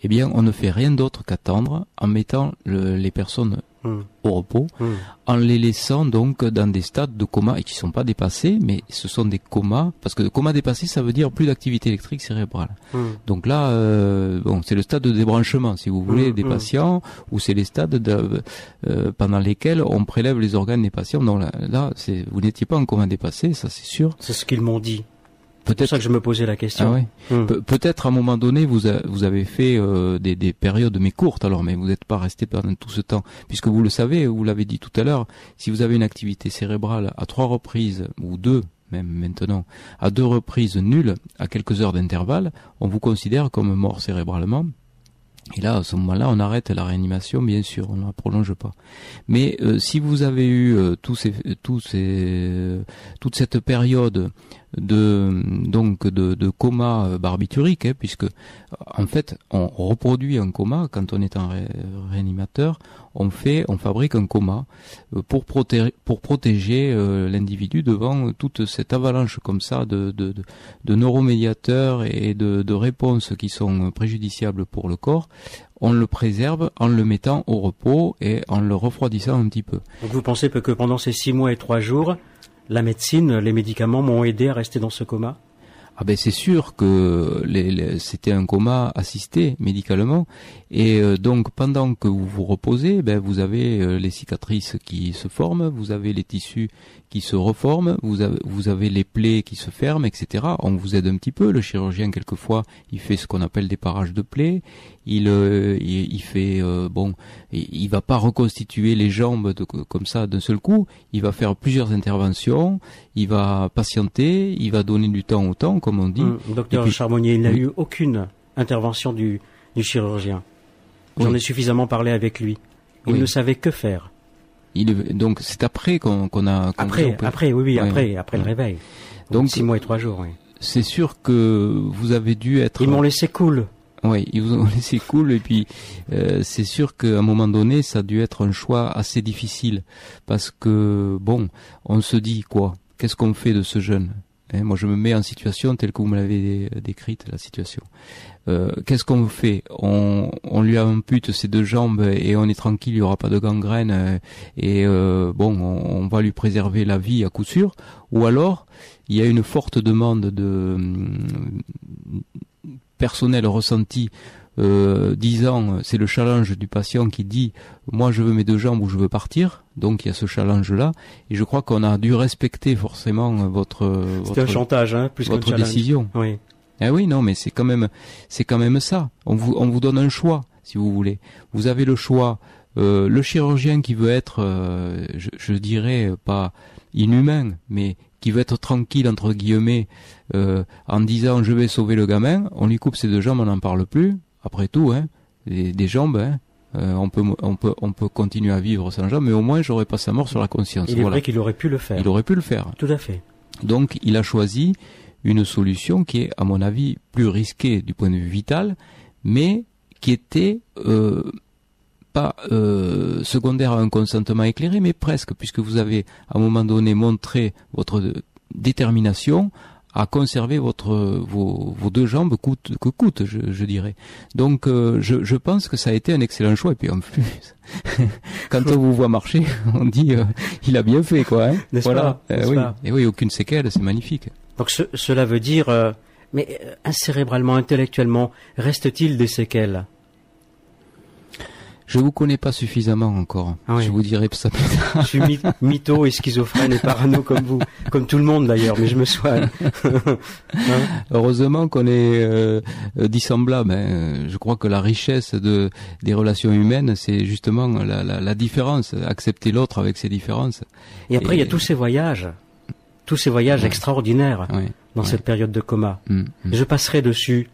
eh bien, on ne fait rien d'autre qu'attendre en mettant le- les personnes Hum, au repos, hum. en les laissant donc dans des stades de coma et qui sont pas dépassés, mais ce sont des comas, parce que coma dépassé, ça veut dire plus d'activité électrique cérébrale. Hum. Donc là, euh, bon, c'est le stade de débranchement, si vous voulez, Mm, des mm. patients, ou c'est les stades de- euh, pendant lesquels on prélève les organes des patients. Donc là, là, c'est, vous n'étiez pas en coma dépassé, ça c'est sûr. C'est ce qu'ils m'ont dit. C'est pour Peut-être, ça que je me posais la ah question. ouais. Hum. Pe- peut-être à un moment donné, vous, a- vous avez fait euh, des, des périodes mais courtes alors, mais vous n'êtes pas resté pendant tout ce temps, puisque vous le savez, vous l'avez dit tout à l'heure, si vous avez une activité cérébrale à trois reprises ou deux, même maintenant, à deux reprises nulles, à quelques heures d'intervalle, on vous considère comme mort cérébralement. Et là, à ce moment-là, on arrête la réanimation, bien sûr, on ne la prolonge pas. Mais euh, si vous avez eu euh, tous ces, tous ces, toute cette période de donc de, de coma euh, barbiturique, hein, puisque en fait on reproduit un coma quand on est en ré- réanimateur, on fait, on fabrique un coma euh, pour protéger pour protéger euh, l'individu devant toute cette avalanche comme ça de de, de, de neuromédiateurs et de, de réponses qui sont préjudiciables pour le corps. On le préserve en le mettant au repos et en le refroidissant un petit peu. Donc vous pensez que pendant ces six mois et trois jours, la médecine, les médicaments m'ont aidé à rester dans ce coma Ah ben c'est sûr que les- les- c'était un coma assisté médicalement et euh, donc pendant que vous vous reposez, ben vous avez euh, les cicatrices qui se forment, vous avez les tissus qui se reforment, vous avez, vous avez les plaies qui se ferment, etc. On vous aide un petit peu. Le chirurgien quelquefois il fait ce qu'on appelle des parages de plaies. Il euh, il, il fait bon, il, il va pas reconstituer les jambes de- comme ça d'un seul coup. Il va faire plusieurs interventions. Il va patienter. Il va donner du temps au temps, comme on dit. Hum, Docteur puis- Charbonnier, il n'a Oui. eu aucune intervention du, du chirurgien. J'en Oui. ai suffisamment parlé avec lui. Il Oui. ne savait que faire. Il donc c'est après qu'on a. Après, après, oui, oui, Ouais. après, après le réveil. Donc six mois et trois jours, oui. c'est sûr que vous avez dû être. Ils m'ont laissé cool. Oui, ils vous ont laissé cool et puis euh, c'est sûr qu'à un moment donné, ça a dû être un choix assez difficile parce que bon, on se dit quoi? Qu'est-ce qu'on fait de ce jeune? Hein Moi, je me mets en situation telle que vous me l'avez décrite la situation. Euh, Qu'est-ce qu'on fait? On, on, lui ampute ses deux jambes et on est tranquille, il n'y aura pas de gangrène euh, et euh, bon, on, on, va lui préserver la vie à coup sûr. Ou alors, il y a une forte demande de personnel ressenti euh, disant c'est le challenge du patient qui dit moi je veux mes deux jambes ou je veux partir. Donc il y a ce challenge là et je crois qu'on a dû respecter forcément votre votre, un chantage hein, plus votre décision. Oui. Eh oui non mais c'est quand même c'est quand même ça. On vous on vous donne un choix si vous voulez. Vous avez le choix. Euh, le chirurgien qui veut être euh, je, je dirais pas inhumain mais qui veut être tranquille entre guillemets euh, en disant je vais sauver le gamin, on lui coupe ses deux jambes, on n'en parle plus. Après tout, hein, des, des jambes, hein, euh, on peut on peut on peut continuer à vivre sans jambes, mais au moins j'aurais pas sa mort sur la conscience. Il est vrai qu'il aurait pu le faire. Il aurait pu le faire. Tout à fait. Donc il a choisi une solution qui est à mon avis plus risquée du point de vue vital, mais qui était euh, pas euh, secondaire à un consentement éclairé, mais presque, puisque vous avez à un moment donné montré votre détermination à conserver votre vos, vos deux jambes coûte que coûte, je, je dirais. Donc euh, je, je, pense que ça a été un excellent choix. Et puis en plus, quand on vous voit marcher, on dit euh, il a bien fait quoi. Hein voilà. Pas, oui. Et oui, aucune séquelle, c'est magnifique. Donc ce, cela veut dire, euh, mais cérébralement, intellectuellement, reste-t-il des séquelles? Je vous connais pas suffisamment encore. Ah oui. Je vous dirai ça plus tard. Je suis mytho et schizophrène et parano comme vous, comme tout le monde d'ailleurs, mais je me soigne. hein Heureusement qu'on est euh, dissemblables. Hein. Je crois que la richesse de des relations humaines, c'est justement la, la, la, différence, accepter l'autre avec ses différences. Et après, et... il y a tous ces voyages, tous ces voyages ouais. extraordinaires ouais. dans ouais. cette période de coma. Mm, mm. Je passerai dessus.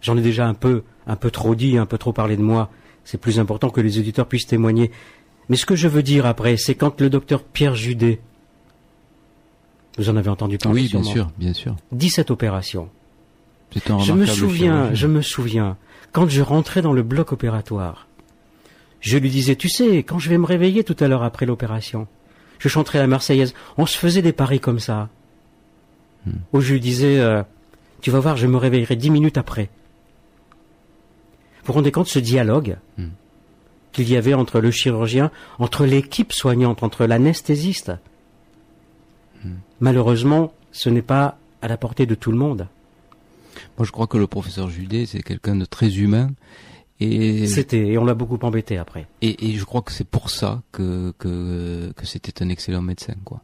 J'en ai déjà un peu, un peu trop dit, un peu trop parlé de moi c'est plus important que les auditeurs puissent témoigner. Mais ce que je veux dire après, c'est quand le docteur Pierre Judet, vous en avez entendu parler Oui, bien sûrement, sûr, bien sûr. 17 opérations. C'est un je me souviens, je me souviens, quand je rentrais dans le bloc opératoire, je lui disais, tu sais, quand je vais me réveiller tout à l'heure après l'opération, je chanterai la Marseillaise. On se faisait des paris comme ça. Hmm. Où je lui disais, euh, tu vas voir, je me réveillerai dix minutes après. Vous vous rendez compte ce dialogue Hmm. qu'il y avait entre le chirurgien, entre l'équipe soignante, entre l'anesthésiste Hmm. Malheureusement, ce n'est pas à la portée de tout le monde. Moi, je crois que le professeur Judet, c'est quelqu'un de très humain. Et C'était, et on l'a beaucoup embêté après. Et, et je crois que c'est pour ça que que, que c'était un excellent médecin, quoi.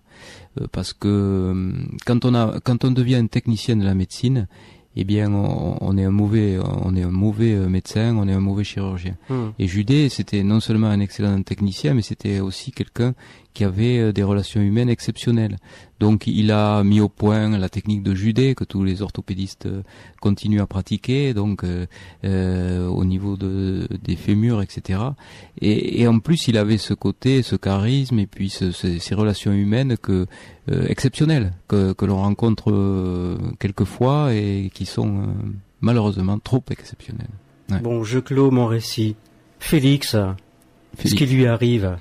Euh, parce que euh, quand on a quand on devient un technicien de la médecine, eh bien, on, on, est un mauvais, on est un mauvais euh, médecin, on est un mauvais chirurgien. Hmm. Et Judet, c'était non seulement un excellent technicien, mais c'était aussi quelqu'un qui avait euh, des relations humaines exceptionnelles. Donc, il a mis au point la technique de Judet que tous les orthopédistes euh, continuent à pratiquer, donc euh, euh, au niveau de, des fémurs, etc. Et, et, en plus, il avait ce côté, ce charisme, et puis ce, ce, ces relations humaines que euh, exceptionnelles que, que l'on rencontre quelquefois et qui sont malheureusement trop exceptionnelles. Bon, je clôt mon récit. Félix, Ce qui lui arrive,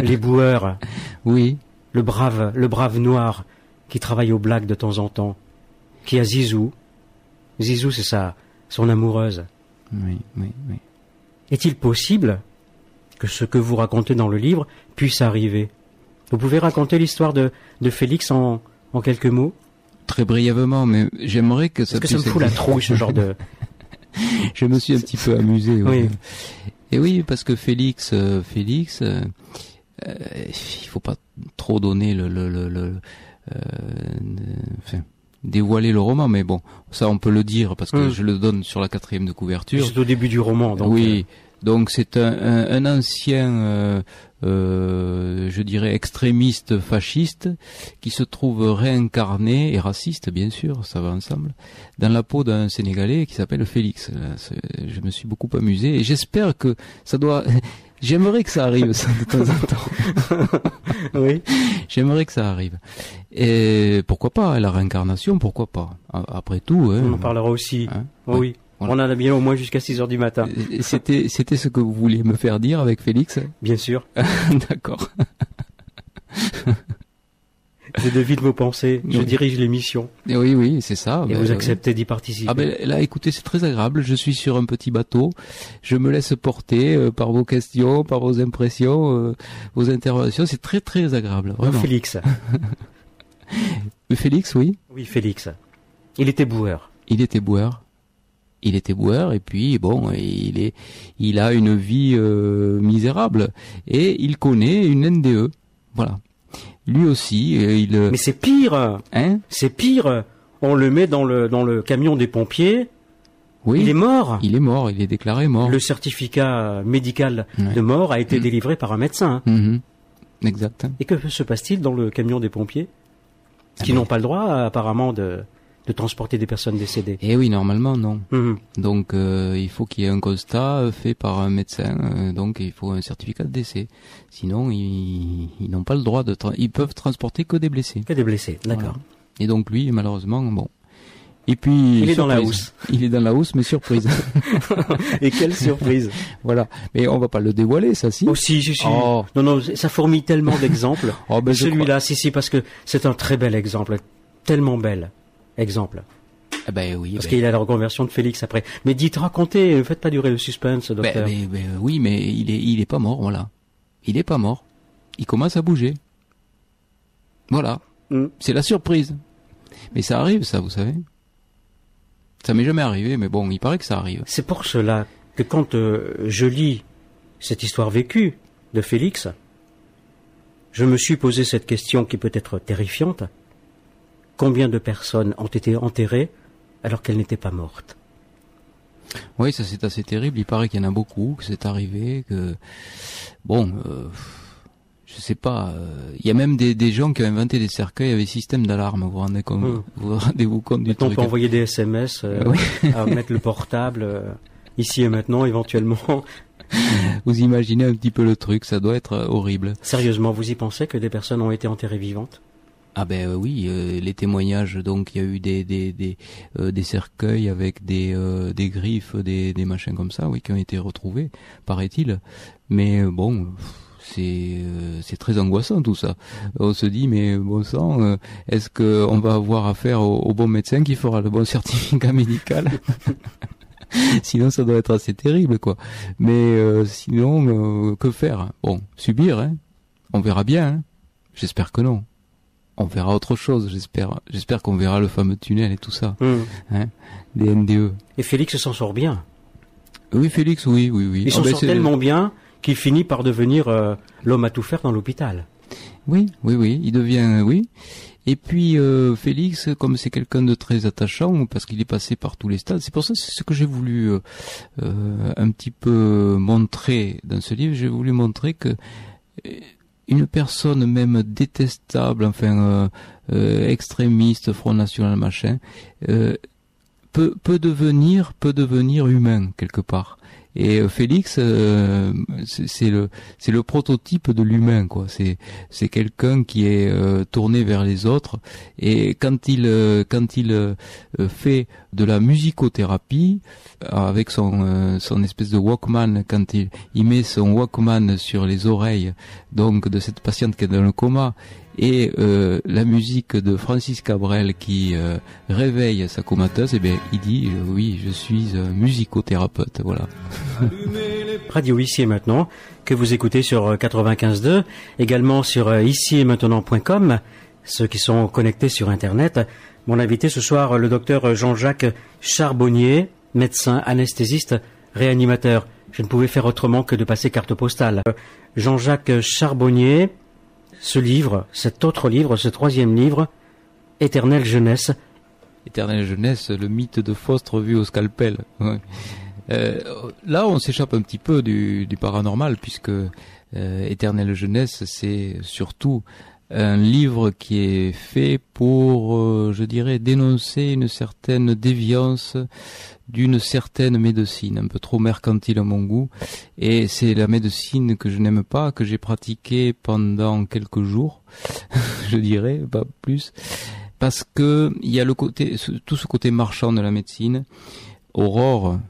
les boueurs. Oui. Le brave, le brave noir qui travaille au black de temps en temps, qui a Zizou. Zizou, c'est ça, son amoureuse. Oui, oui, oui. Est-il possible que ce que vous racontez dans le livre puisse arriver? Vous pouvez raconter l'histoire de, de Félix en, en quelques mots? Très brièvement, mais j'aimerais que ça Parce que ça me fout la trouille, ce genre de... Je me suis un petit peu amusé. Oui. Et oui, parce que Félix, euh, Félix, euh, euh, il faut pas trop donner le, le, le, le euh, enfin, dévoiler le roman, mais bon, ça on peut le dire parce que Mm. je le donne sur la quatrième de couverture. C'est au début du roman, donc... oui, donc c'est un, un, un ancien, euh, euh, je dirais, extrémiste fasciste qui se trouve réincarné et raciste, bien sûr, ça va ensemble, dans la peau d'un Sénégalais qui s'appelle Félix. C'est- Je me suis beaucoup amusé et j'espère que ça doit. J'aimerais que ça arrive ça de temps en temps. oui. J'aimerais que ça arrive. Et pourquoi pas la réincarnation Pourquoi pas Après tout, hein, On en parlera aussi. hein, oui. On en a bien au moins jusqu'à 6 heures du matin. C'était, c'était ce que vous vouliez me faire dire avec Félix? Bien sûr. D'accord. Je devine vos pensées, je Oui. dirige l'émission Oui, oui, c'est ça. et Ben, vous oui. acceptez d'y participer. Ah ben là, écoutez, c'est très agréable. Je suis sur un petit bateau. Je me laisse porter euh, par vos questions, par vos impressions, euh, vos interventions. C'est très très agréable, vraiment. Félix. Félix, oui, Oui, Félix. Il était boueur. il était boueur. Il était boueur et puis bon, il est, il a une vie euh, misérable et il connaît une NDE. Voilà. Lui aussi, euh, il, Mais c'est pire. hein C'est pire. On le met dans le dans le camion des pompiers. Oui. Il est mort. Il est mort. Il est déclaré mort. Le certificat médical Ouais. de mort a été Mm. délivré par un médecin. Mhm. Exact. Et que se passe-t-il dans le camion des pompiers Ah Qui ben. n'ont pas le droit, apparemment, de, de transporter des personnes décédées. Eh oui, normalement non. Mhm. Donc euh, il faut qu'il y ait un constat euh, fait par un médecin, euh, donc il faut un certificat de décès. Sinon ils, ils n'ont pas le droit de tra- ils peuvent transporter que des blessés. Que des blessés, d'accord. Voilà. Et donc lui malheureusement bon. Et puis Il est dans la housse. Il est dans la housse mais surprise. Et quelle surprise voilà. Mais on va pas le dévoiler ça si. Aussi, je suis... Oh. Non, non, ça fourmille tellement d'exemples. Oh, ben, Celui-là, si, si, parce que c'est un très bel exemple. Tellement bel exemple. Eh ben oui. Parce ben, qu'il a la reconversion de Félix après. Mais dites, racontez, ne faites pas durer le suspense, ben, docteur. ben, ben, oui mais il est il est pas mort voilà. Il est pas mort. Il commence à bouger. Voilà. Hmm. C'est la surprise. Mais ça arrive, ça, vous savez. Ça m'est jamais arrivé, mais bon, il paraît que ça arrive. C'est pour cela que quand euh, je lis cette histoire vécue de Félix, je me suis posé cette question qui peut être terrifiante. Combien de personnes ont été enterrées alors qu'elles n'étaient pas mortes Oui, ça c'est assez terrible. Il paraît qu'il y en a beaucoup, que c'est arrivé, que bon, euh, je sais pas. euh, Il y a même des, des gens qui ont inventé des cercueils avec système d'alarme. Vous vous rendez compte Hmm. Vous rendez-vous compte du Maintenant, on truc peut envoyer des SMS, euh, Oui. à mettre le portable euh, ici et maintenant, éventuellement. Vous imaginez un petit peu le truc. Ça doit être horrible. Sérieusement, vous y pensez que des personnes ont été enterrées vivantes? Ah ben euh, oui, euh, les témoignages. Donc il y a eu des des des, euh, des cercueils avec des des griffes, des des machins comme ça, oui, qui ont été retrouvés, paraît-il. Mais bon. C'est c'est très angoissant tout ça. On se dit mais bon sang, est-ce que on va avoir affaire au, bon médecin qui fera le bon certificat médical? Sinon ça doit être assez terrible quoi. Mais euh, sinon que faire? Bon, subir hein. On verra bien. hein. J'espère que non on verra autre chose, j'espère. J'espère qu'on verra le fameux tunnel et tout ça, Hmm. des NDE. Et Félix s'en sort bien. Oui, Félix, oui, oui, oui. Il Ah s'en ben, sort tellement bien qu'il finit par devenir euh, l'homme à tout faire dans l'hôpital. Oui, oui, oui, il devient, oui. Et puis euh, Félix, comme c'est quelqu'un de très attachant, parce qu'il est passé par tous les stades, c'est pour ça c'est ce que j'ai voulu euh, euh, un petit peu montrer dans ce livre. J'ai voulu montrer que euh, une personne même détestable, enfin euh, euh, extrémiste, Front National, machin, euh, peut peut devenir peut devenir humain quelque part. Et euh, Félix, euh, c'est le c'est le prototype de l'humain quoi. C'est c'est quelqu'un qui est euh, tourné vers les autres et quand il euh, quand il euh, euh, fait de la musicothérapie avec son son espèce de Walkman quand il il met son Walkman sur les oreilles donc de cette patiente qui est dans le coma et euh, la musique de Francis Cabrel qui euh, réveille sa comateuse, et bien il dit euh, oui je suis musicothérapeute voilà. Radio Ici et Maintenant, que vous écoutez sur euh, 95.2, également sur euh, ici et maintenant.com, ceux qui sont connectés sur Internet. Mon invité ce soir, le docteur Jean-Jacques Charbonnier, médecin, anesthésiste, réanimateur. Je ne pouvais faire autrement que de passer carte postale. Euh, Jean-Jacques Charbonnier, ce livre, cet autre livre, ce troisième livre, Éternelle jeunesse, Éternelle jeunesse, le mythe de Faust revu au scalpel. Euh, là, on s'échappe un petit peu du, du paranormal puisque euh, Éternelle jeunesse, c'est surtout un livre qui est fait pour, euh, je dirais, dénoncer une certaine déviance d'une certaine médecine, un peu trop mercantile à mon goût. Et c'est la médecine que je n'aime pas, que j'ai pratiquée pendant quelques jours, je dirais, pas plus parce que il y a le côté, tout ce côté marchand de la médecine. Aurore,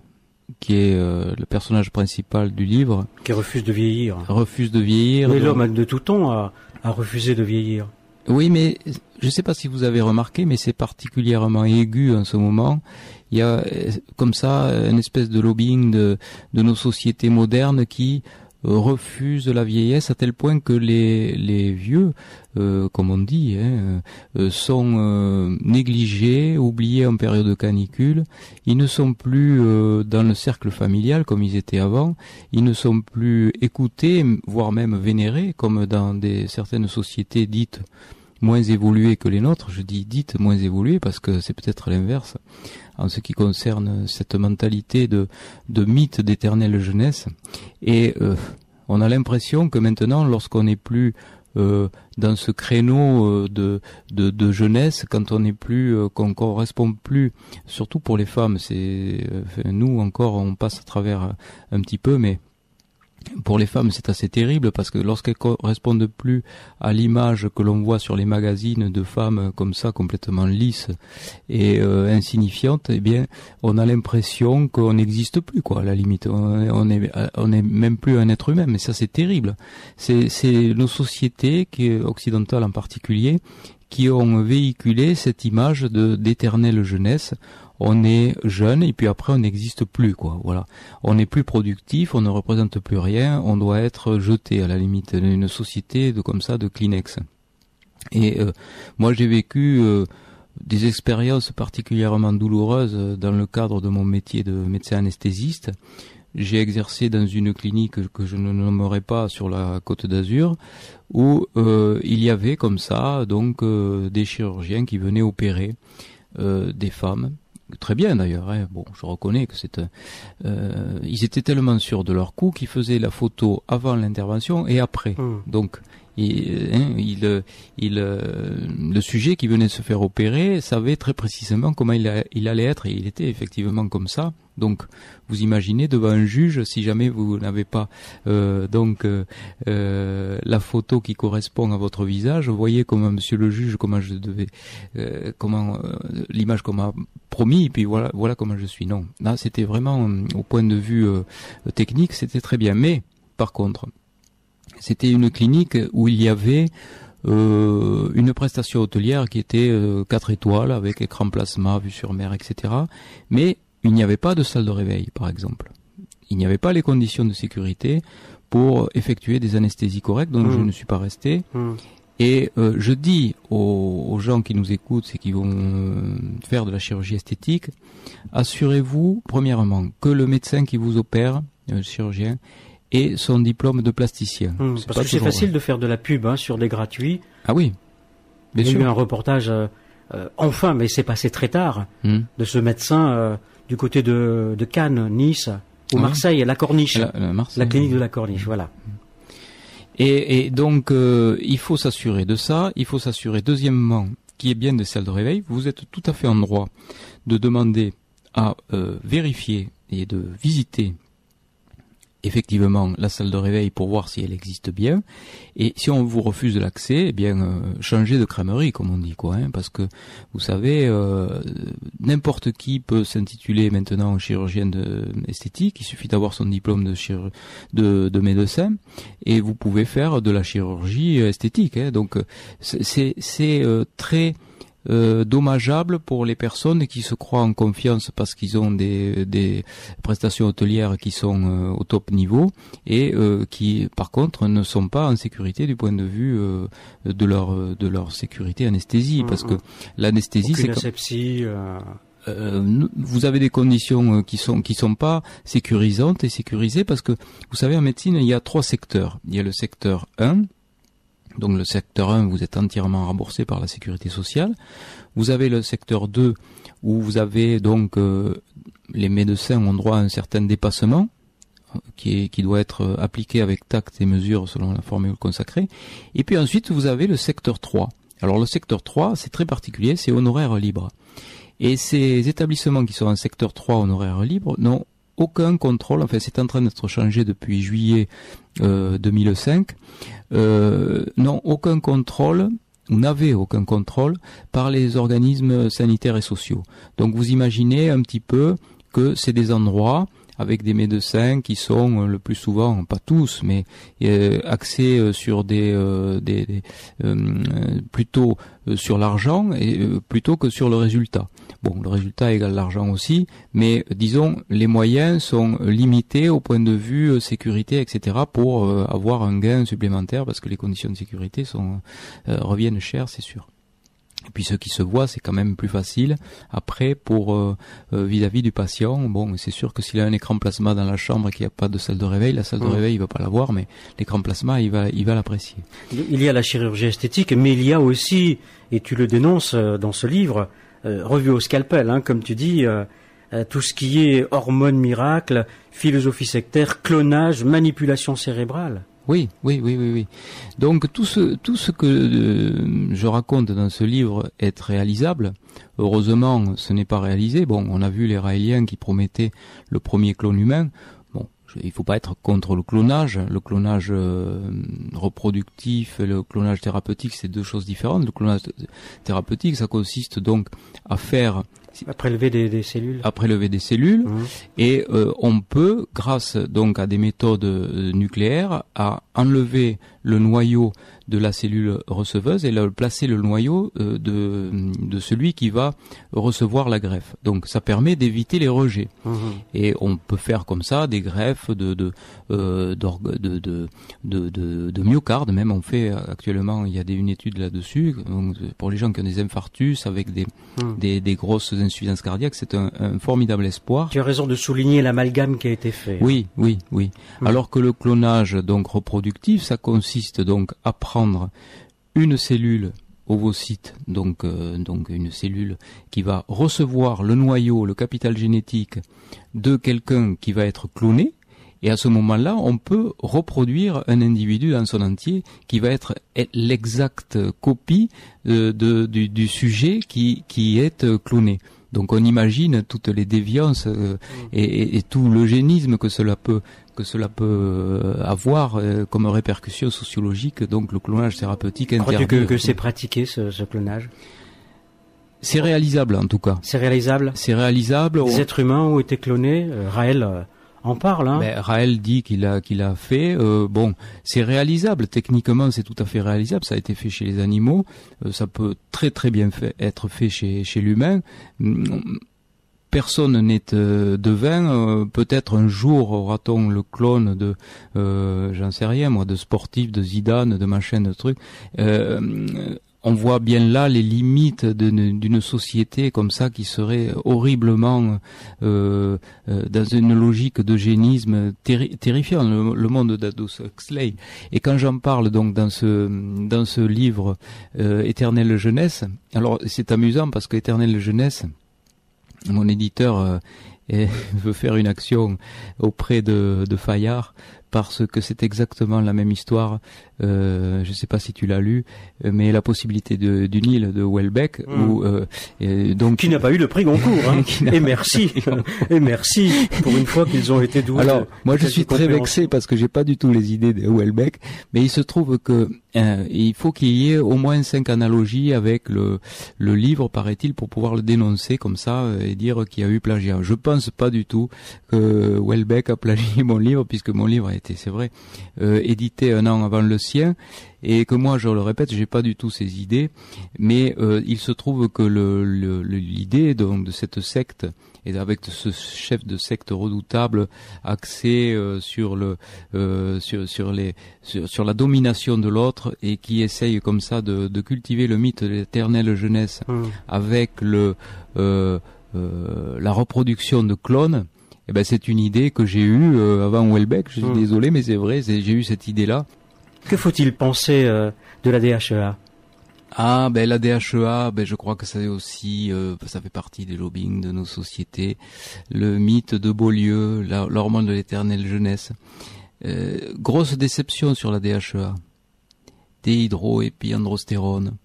qui est euh, le personnage principal du livre, Qui refuse de vieillir. refuse de vieillir. Mais donc- l'homme de tout temps a, a refusé de vieillir. Oui, mais je ne sais pas si vous avez remarqué, mais c'est particulièrement aigu en ce moment. Il y a euh, comme ça une espèce de lobbying de, de nos sociétés modernes qui refusent la vieillesse à tel point que les, les vieux, euh, comme on dit, hein, euh, sont euh, négligés, oubliés en période de canicule. Ils ne sont plus dans le cercle familial comme ils étaient avant. Ils ne sont plus écoutés, voire même vénérés, comme dans des certaines sociétés dites moins évoluées que les nôtres. Je dis dites moins évoluées parce que c'est peut-être l'inverse en ce qui concerne cette mentalité de, de mythe d'éternelle jeunesse. Et euh, on a l'impression que maintenant, lorsqu'on n'est plus euh, dans ce créneau euh, de, de, de jeunesse, quand on n'est plus, qu'on correspond plus, surtout pour les femmes, c'est nous encore, on passe à travers un petit peu, mais pour les femmes, c'est assez terrible parce que lorsqu'elles correspondent plus à l'image que l'on voit sur les magazines de femmes comme ça, complètement lisses et euh, insignifiantes, eh bien, on a l'impression qu'on n'existe plus, quoi, à la limite. On est, on est, même plus un être humain, mais ça, c'est terrible. C'est, c'est nos sociétés, qui, occidentales en particulier, qui ont véhiculé cette image de d'éternelle jeunesse. On est jeune et puis après on n'existe plus quoi. Voilà, on n'est plus productif, on ne représente plus rien, on doit être jeté à la limite d'une société de comme ça de Kleenex. Et euh, moi j'ai vécu euh, des expériences particulièrement douloureuses dans le cadre de mon métier de médecin anesthésiste. J'ai exercé dans une clinique que je ne nommerai pas sur la côte d'Azur, où euh, il y avait comme ça donc des chirurgiens qui venaient opérer des femmes. Très bien d'ailleurs. Hein. Bon, je reconnais que c'est. un- euh, ils étaient tellement sûrs de leur coup qu'ils faisaient la photo avant l'intervention et après. Hum. Donc, il, hein, il, euh, il, euh, le sujet qui venait de se faire opérer savait très précisément comment il, allait être et il était effectivement comme ça. Donc, vous imaginez devant un juge, si jamais vous n'avez pas euh, donc euh, euh, la photo qui correspond à votre visage, vous voyez comment Monsieur le juge, comment je devais, euh, comment euh, l'image qu'on m'a promis, et puis voilà, voilà comment je suis. Non, là, c'était vraiment euh, au point de vue euh, technique, c'était très bien. Mais par contre, c'était une clinique où il y avait euh, une prestation hôtelière qui était euh, 4 étoiles avec écran plasma, vue sur mer, etc. Mais il n'y avait pas de salle de réveil, par exemple. Il n'y avait pas les conditions de sécurité pour effectuer des anesthésies correctes, donc je ne suis pas resté. Hum. Et euh, je dis aux, aux gens qui nous écoutent et qui vont euh, faire de la chirurgie esthétique, assurez-vous, premièrement, que le médecin qui vous opère, euh, le chirurgien, ait son diplôme de plasticien. C'est Parce que c'est facile vrai. de faire de la pub hein, sur des gratuits. Ah oui, bien Il y a eu sûr. un reportage, euh, euh, enfin, mais c'est passé très tard, Hum. de ce médecin euh, du côté de, de Cannes, Nice ou Ah. Marseille, la Corniche. La, la Marseille. La clinique de la Corniche, voilà. Et, et donc, il faut s'assurer de ça. Il faut s'assurer, deuxièmement, qu'il y ait bien des salles de réveil. Vous êtes tout à fait en droit de demander à vérifier et de visiter effectivement la salle de réveil pour voir si elle existe bien. Et si on vous refuse l'accès, eh bien, euh, changez de crèmerie, comme on dit, quoi. Hein, parce que, vous savez, euh, n'importe qui peut s'intituler maintenant chirurgien de, esthétique. Il suffit d'avoir son diplôme de, médecin et vous pouvez faire de la chirurgie euh, esthétique. hein. Donc euh, c'est- très euh, dommageable pour les personnes qui se croient en confiance parce qu'ils ont des, des prestations hôtelières qui sont euh, au top niveau et euh, qui par contre ne sont pas en sécurité du point de vue euh, de leur de leur sécurité anesthésie Mm, parce mm. que l'anesthésie c'est asepsie. euh, euh, vous avez des conditions qui sont qui sont pas sécurisantes et sécurisées parce que vous savez en médecine il y a trois secteurs. Il y a le secteur 1 donc le secteur 1 vous êtes entièrement remboursé par la sécurité sociale. Vous avez le secteur 2 où vous avez donc euh, les médecins ont droit à un certain dépassement euh, qui, doit être euh, appliqué avec tact et mesure selon la formule consacrée. Et puis ensuite, vous avez le secteur 3. Alors le secteur 3, c'est très particulier, c'est honoraire libre. Et ces établissements qui sont en secteur 3 honoraire libre n'ont aucun contrôle, enfin c'est en train d'être changé depuis juillet euh, 2005, euh, n'ont aucun contrôle. Ou n'avaient aucun contrôle par les organismes sanitaires et sociaux. Donc vous imaginez un petit peu que c'est des endroits avec des médecins qui sont le plus souvent, pas tous, mais axés sur des, plutôt sur l'argent et plutôt que sur le résultat. Bon, le résultat égale l'argent aussi, mais disons les moyens sont limités au point de vue euh, sécurité, etc. pour euh, avoir un gain supplémentaire parce que les conditions de sécurité euh, reviennent chères, c'est sûr. Et puis ce qui se voit, c'est quand même plus facile. Après, pour vis-à-vis du patient, bon, c'est sûr que s'il a un écran plasma dans la chambre et qu'il n'y a pas de salle de réveil, la salle de mmh. réveil, il va pas l'avoir, mais l'écran plasma, il va, il va l'apprécier. Il y a la chirurgie esthétique, mais il y a aussi, et tu le dénonces dans ce livre, euh, revue au scalpel, hein, comme tu dis, euh, euh, tout ce qui est hormones miracles, philosophie sectaire, clonage, manipulation cérébrale. Oui, oui, oui, oui, oui. Donc tout ce tout ce que je raconte dans ce livre est réalisable. Heureusement, ce n'est pas réalisé. Bon, on a vu les Raéliens qui promettaient le premier clone humain. Bon, il faut pas être contre le clonage. Le clonage reproductif et le clonage thérapeutique, c'est deux choses différentes. Le clonage thérapeutique, ça consiste donc à faire à prélever des, cellules. À prélever des cellules. Mmh. Et euh, on peut, grâce donc à des méthodes euh, nucléaires, à enlever le noyau de la cellule receveuse et placer le noyau euh, de, de celui qui va recevoir la greffe. Donc ça permet d'éviter les rejets. Mmh. Et on peut faire comme ça des greffes de de, euh, de, de, de, de, myocarde. Même on fait actuellement, il y a des, une étude là-dessus. Pour les gens qui ont des infarctus avec des, mmh. des, des, grosses insuffisances cardiaques, c'est un, un, formidable espoir. Tu as raison de souligner l'amalgame qui a été fait. Oui, oui, oui. Mmh. Alors que le clonage donc reproductif, ça consiste donc à prendre une cellule ovocyte, donc, euh, donc une cellule qui va recevoir le noyau, le capital génétique de quelqu'un qui va être cloné, et à ce moment-là, on peut reproduire un individu dans son entier qui va être l'exacte copie euh, de, du, sujet qui, qui est cloné. Donc on imagine toutes les déviances euh, mm. et, tout l'eugénisme que cela peut que cela peut euh, avoir euh, comme répercussion sociologique, donc le clonage thérapeutique interdit. Crois-tu que, c'est pratiqué ce, clonage? C'est réalisable en tout cas. C'est réalisable? C'est réalisable. Des êtres humains ont été clonés. Raël en parle. Hein. Ben, Raël dit qu'il a qu'il a fait. Euh, bon, c'est réalisable. Techniquement, c'est tout à fait réalisable. Ça a été fait chez les animaux. Euh, ça peut très très bien fait, être fait chez chez l'humain. Personne n'est euh, devin. Peut-être un jour aura-t-on le clone de, j'en sais rien moi, de sportif, de Zidane, de machin, de trucs on voit bien là les limites d'une société comme ça qui serait horriblement euh, euh, dans une logique d'eugénisme terrifiant, le, monde d'Adolf Huxley. Et quand j'en parle donc dans ce dans ce livre euh, Éternelle jeunesse, alors c'est amusant parce que Éternelle jeunesse, mon éditeur veut faire une action auprès de, de Fayard parce que c'est exactement la même histoire. Euh, je ne sais pas si tu l'as lu, mais la possibilité de, d'une île de Welbeck, hmm. où, euh, donc qui n'a pas eu le prix Goncourt. Hein. et merci, et merci pour une fois qu'ils ont été doués. Alors moi je suis très vexé parce que j'ai pas du tout les idées de Welbeck, mais il se trouve que euh, il faut qu'il y ait au moins cinq analogies avec le le livre, paraît-il, pour pouvoir le dénoncer comme ça euh, et dire qu'il y a eu plagiat. Je pense pas du tout que Welbeck a plagié mon livre puisque mon livre a été, c'est vrai, euh, édité un an avant le sien et que moi, je le répète, j'ai pas du tout ces idées, mais euh, il se trouve que l'idée le, de cette secte et avec ce chef de secte redoutable axé euh, sur le sur sur les sur, la domination de l'autre et qui essaye comme ça de, de cultiver le mythe de l'éternelle jeunesse mmh. avec le la reproduction de clones eh ben c'est une idée que j'ai eue euh, avant Welbeck. Je suis hmm. désolé, mais c'est vrai, j'ai eu cette idée-là. Que faut-il penser euh, de la DHEA ah ben la DHEA, ben je crois que ça aussi, euh, ça fait partie des lobbying de nos sociétés. Le mythe de Beaulieu, l'hormone de l'éternelle jeunesse. grosse déception sur la DHEA. Déhydroépiandrostérone.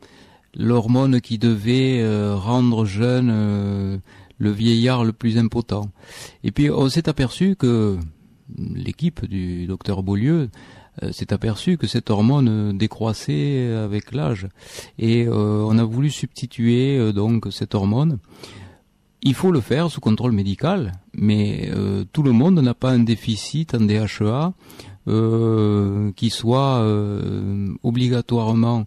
L'hormone qui devait rendre jeune le vieillard le plus impotent. Et puis on s'est aperçu que l'équipe du docteur Beaulieu euh, s'est aperçu que cette hormone décroissait avec l'âge et euh, on a voulu substituer euh, donc cette hormone il faut le faire sous contrôle médical, mais tout le monde n'a pas un déficit en DHEA qui soit obligatoirement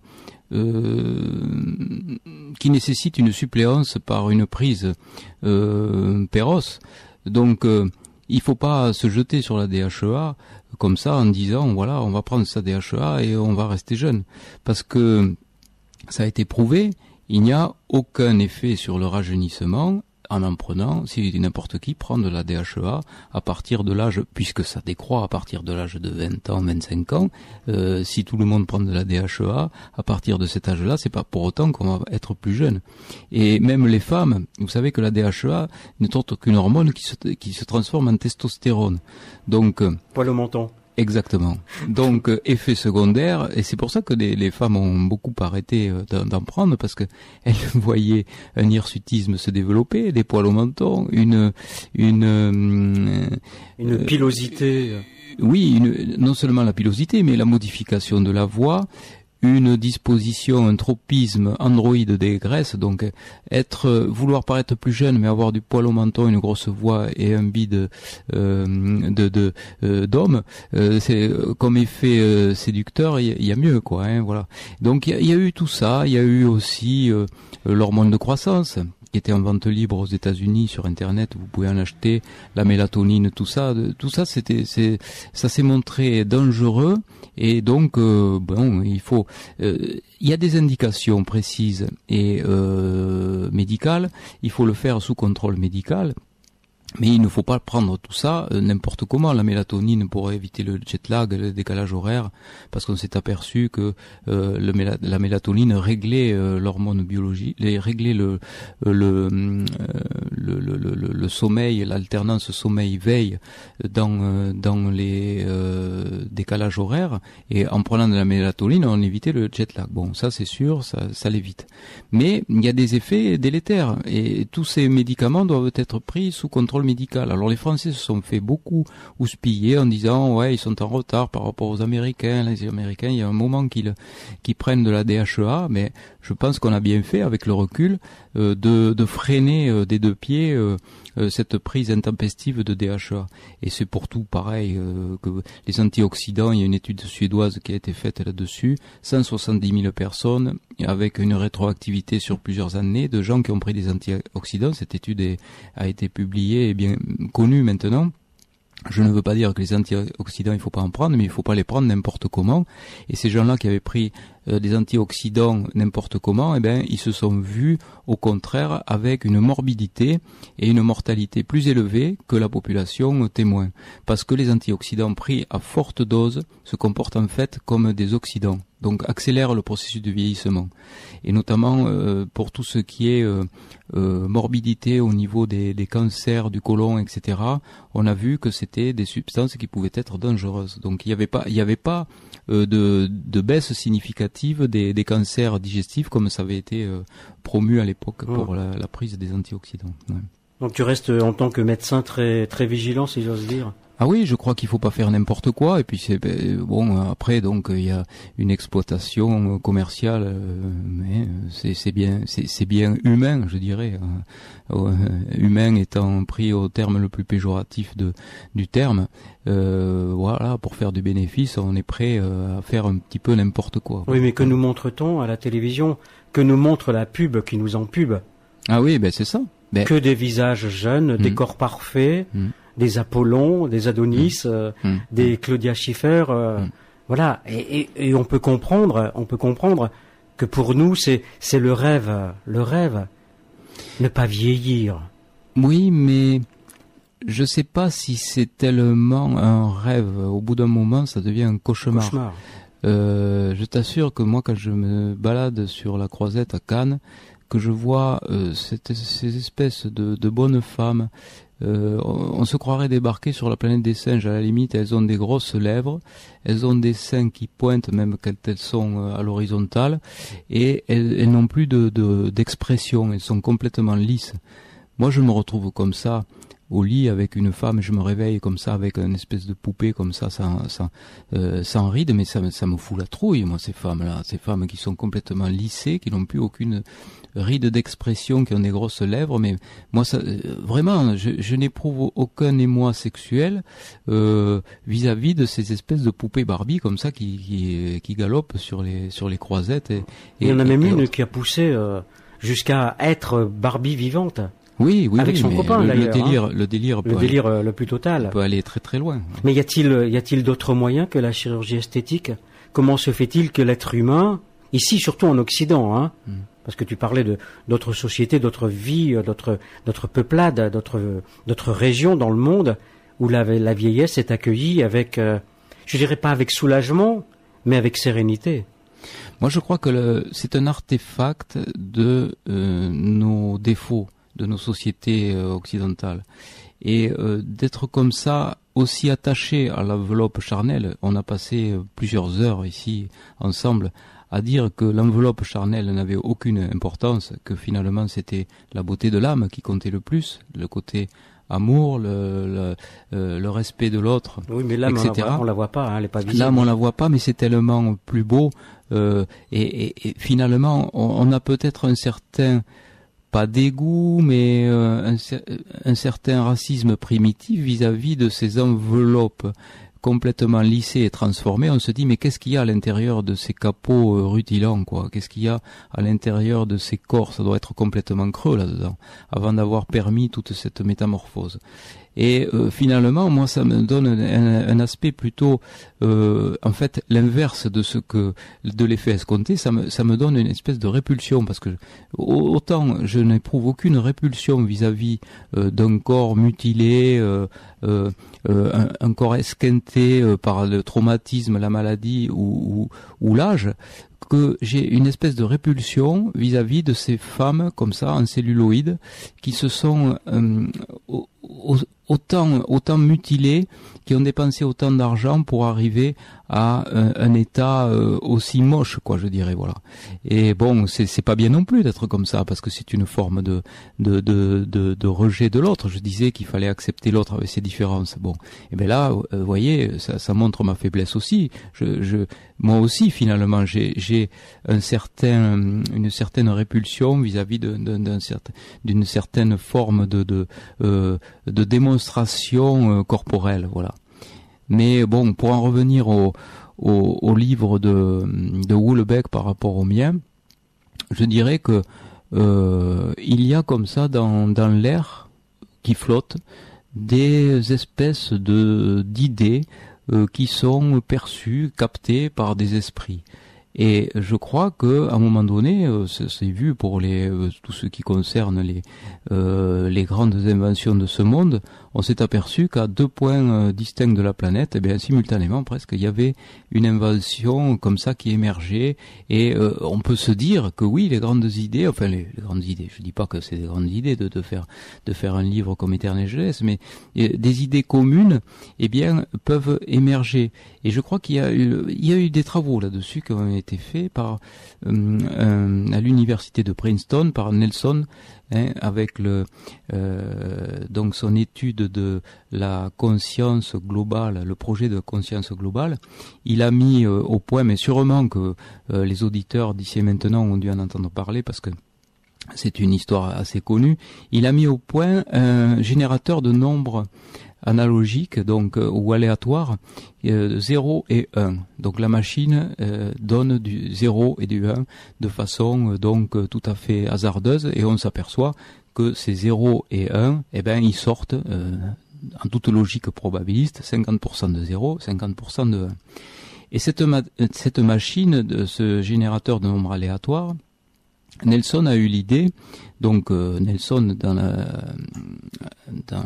qui nécessite une suppléance par une prise péros. Donc il faut pas se jeter sur la DHEA comme ça en disant voilà on va prendre sa DHEA et on va rester jeune parce que ça a été prouvé il n'y a aucun effet sur le rajeunissement en en prenant, si n'importe qui prend de la DHEA à partir de l'âge, puisque ça décroît à partir de l'âge de 20 ans, 25 ans, euh, si tout le monde prend de la DHEA, à partir de cet âge-là, c'est pas pour autant qu'on va être plus jeune. Et même les femmes, vous savez que la DHEA n'est autre qu'une hormone qui se, qui se transforme en testostérone. Donc, euh, poil au menton. Exactement. Donc euh, effet secondaire, et c'est pour ça que les, femmes ont beaucoup arrêté euh, d'en prendre parce que elles voyaient un hirsutisme se développer, des poils au menton, une une euh, une pilosité. oui, non seulement la pilosité, mais la modification de la voix, une disposition, un tropisme androïde des graisses, donc être, vouloir paraître plus jeune mais avoir du poil au menton, une grosse voix et un bide euh, de euh, d'homme, euh, c'est comme effet séducteur, il y, a mieux quoi, hein, voilà. Donc il y, a eu tout ça, il y a eu aussi l'hormone de croissance qui était en vente libre aux États-Unis sur Internet. Vous pouvez en acheter. La mélatonine, tout ça, tout ça, c'était, ça s'est montré dangereux et donc euh, bon, il faut, euh, il y a des indications précises et euh, médicales. Il faut le faire sous contrôle médical. Mais il ne faut pas prendre tout ça euh, n'importe comment. La mélatonine pour éviter le jet lag, le décalage horaire, parce qu'on s'est aperçu que euh, le la mélatonine réglait euh, l'hormone biologique, réglait le le, le, le, le, sommeil, l'alternance sommeil-veille dans dans les décalages horaires. Et en prenant de la mélatonine, on évitait le jet lag. Bon, ça c'est sûr, ça, ça l'évite. Mais il y a des effets délétères et tous ces médicaments doivent être pris sous contrôle Alors les Français se sont fait beaucoup houspiller en disant ouais ils sont en retard par rapport aux Américains. Les Américains il y a un moment qu'ils qu'ils prennent de la DHEA, mais je pense qu'on a bien fait avec le recul euh, de, de freiner euh, des deux pieds euh, cette prise intempestive de DHEA. Et c'est pour tout pareil que les antioxydants. Il y a une étude suédoise qui a été faite là-dessus. 170 000 personnes avec une rétroactivité sur plusieurs années de gens qui ont pris des antioxydants. Cette étude a été publiée et bien connue maintenant. Je ne veux pas dire que les antioxydants, il faut pas en prendre, mais il faut pas les prendre n'importe comment. Et ces gens-là qui avaient pris euh, des antioxydants n'importe comment, eh ben, ils se sont vus au contraire avec une morbidité et une mortalité plus élevée que la population témoin. Parce que les antioxydants pris à forte dose se comportent en fait comme des oxydants donc accélèrent le processus de vieillissement. Et notamment euh, pour tout ce qui est euh, morbidité au niveau des, des, cancers du côlon, etc. On a vu que c'était des substances qui pouvaient être dangereuses. Donc il n'y avait pas, il n'y avait pas euh, de, de, baisse significative des, des, cancers digestifs comme ça avait été euh, promu à l'époque pour la, la, prise des antioxydants. Donc tu restes en tant que médecin très très vigilant si j'ose dire? Ah oui, je crois qu'il faut pas faire n'importe quoi. Et puis c'est ben, bon après donc il y a une exploitation commerciale, euh, mais c'est bien c'est bien humain, je dirais. Euh, humain étant pris au terme le plus péjoratif de du terme. Euh, voilà, pour faire du bénéfice, on est prêt à faire un petit peu n'importe quoi. Oui, mais que nous montre-t-on à la télévision? Que nous montre la pub qui nous en pub Ah oui, ben c'est ça. Ben que des visages jeunes, des hmm. corps parfaits. Hmm des Apollons, des Adonis, mmh. Euh, mmh. des Claudia Schiffer, euh, mmh. voilà. Et, on peut comprendre, on peut comprendre que pour nous c'est c'est le rêve, le rêve, ne pas vieillir. Oui, mais je sais pas si c'est tellement un rêve. Au bout d'un moment, ça devient un cauchemar. Euh, je t'assure que moi, quand je me balade sur la croisette à Cannes, que je vois ces espèces de, de bonnes femmes euh, on se croirait débarquer sur la planète des singes. À la limite, elles ont des grosses lèvres, elles ont des seins qui pointent même quand elles sont euh, à l'horizontale, et elles, n'ont plus de d'expression. elles sont complètement lisses. Moi, je me retrouve comme ça au lit avec une femme, je me réveille comme ça avec une espèce de poupée comme ça, sans, sans, euh, sans ride, mais ça, ça me fout la trouille, moi, ces femmes-là, ces femmes qui sont complètement lissées, qui n'ont plus aucune ride d'expression, qui ont des grosses lèvres, mais moi, ça, euh, vraiment, je, je n'éprouve aucun émoi sexuel euh, vis-à-vis de ces espèces de poupées Barbie comme ça qui, qui, qui galopent sur les sur les croisettes. Et, Il y en a même une qui a poussé euh, jusqu'à être Barbie vivante. Oui, oui, Avec oui, son copain, le, le délire, hein. le délire, Le délire euh, le plus total. peut aller très très loin. Mais y a-t-il y a-t-il d'autres moyens que la chirurgie esthétique? Comment se fait-il que l'être humain, ici surtout en Occident, hein, Mm. Parce que tu parlais de d'autres sociétés, d'autres vies, euh, d'autres d'autres peuplades, d'autres d'autres régions dans le monde où la, vieillesse est accueillie avec, euh, je dirais pas avec soulagement, mais avec sérénité. Moi, je crois que c'est un artefact de euh, nos défauts, de nos sociétés euh, occidentales. Et d'être comme ça, aussi attaché à l'enveloppe charnelle, on a passé plusieurs heures ici ensemble à dire que l'enveloppe charnelle n'avait aucune importance, que finalement c'était la beauté de l'âme qui comptait le plus, le côté amour, le, le, euh, le respect de l'autre, Oui, mais là, on la etc. voit, on la voit pas, hein, elle est pas visible. L'âme, on la voit pas, mais c'est tellement plus beau. euh, et, et- et finalement, on, on a peut-être un certain, pas dégoût, mais euh, un, un certain racisme primitif vis-à-vis de ces enveloppes complètement lissées et transformées. On se dit, mais qu'est-ce qu'il y a à l'intérieur de ces capots euh, rutilants, quoi? Qu'est-ce qu'il y a à l'intérieur de ces corps? Ça doit être complètement creux là-dedans, avant d'avoir permis toute cette métamorphose. Et euh, finalement, moi, ça me donne un, aspect plutôt, euh, en fait, l'inverse de ce que de l'effet escompté. Ça me, ça me donne une espèce de répulsion parce que au- autant je n'éprouve aucune répulsion vis-à-vis d'un corps mutilé, euh, un, un corps esquinté euh, par le traumatisme, la maladie ou, ou, l'âge, que j'ai une espèce de répulsion vis-à-vis de ces femmes comme ça en celluloïde qui se sont euh, au- au- autant autant mutilées, qui ont dépensé autant d'argent pour arriver à un, un état euh, aussi moche, quoi, je dirais, voilà. Et bon, c'est pas bien non plus d'être comme ça, parce que c'est une forme de de, de, de, rejet de l'autre. Je disais qu'il fallait accepter l'autre avec ses différences. Bon, et bien là, euh, vous voyez, ça, ça montre ma faiblesse aussi. Je, je, moi aussi, finalement, j'ai un certain, une certaine répulsion vis-à-vis d'une certaine forme de de, euh, de démonstration euh, corporelle, voilà. Mais bon, pour en revenir au, au, au livre de, de par rapport au mien, je dirais que euh, il y a comme ça dans, dans l'air qui flotte des espèces de d'idées euh, qui sont perçues, captées par des esprits. Et je crois que à un moment donné, euh, c'est c'est vu pour les euh, tout ce qui concerne les euh, les grandes inventions de ce monde, on s'est aperçu qu'à deux points euh, distincts de la planète, eh bien simultanément presque, il y avait une invention comme ça qui émergeait. Et euh, on peut se dire que oui, les grandes idées, enfin les, grandes idées, je dis pas que c'est des grandes idées de, faire de faire un livre comme Éternelle Jeunesse, mais euh, des idées communes, eh bien peuvent émerger. Et je crois qu'il y a eu, des travaux là-dessus qui ont été faits par à l'université de Princeton par Nelson hein, avec le euh, donc son étude de la conscience globale, le projet de conscience globale, il a mis euh, au point, mais sûrement que euh, les auditeurs d'ici et maintenant ont dû en entendre parler parce que c'est une histoire assez connue, il a mis au point un générateur de nombres analogiques donc euh, ou aléatoires euh, 0 et 1. Donc la machine euh, donne du 0 et du 1 de façon euh, donc euh, tout à fait hasardeuse et on s'aperçoit que ces 0 et 1 eh ben ils sortent euh, en toute logique probabiliste 50% de 0, 50% de 1. Et cette, ma- cette machine de ce générateur de nombres aléatoires Nelson a eu l'idée, donc euh, Nelson dans la- dans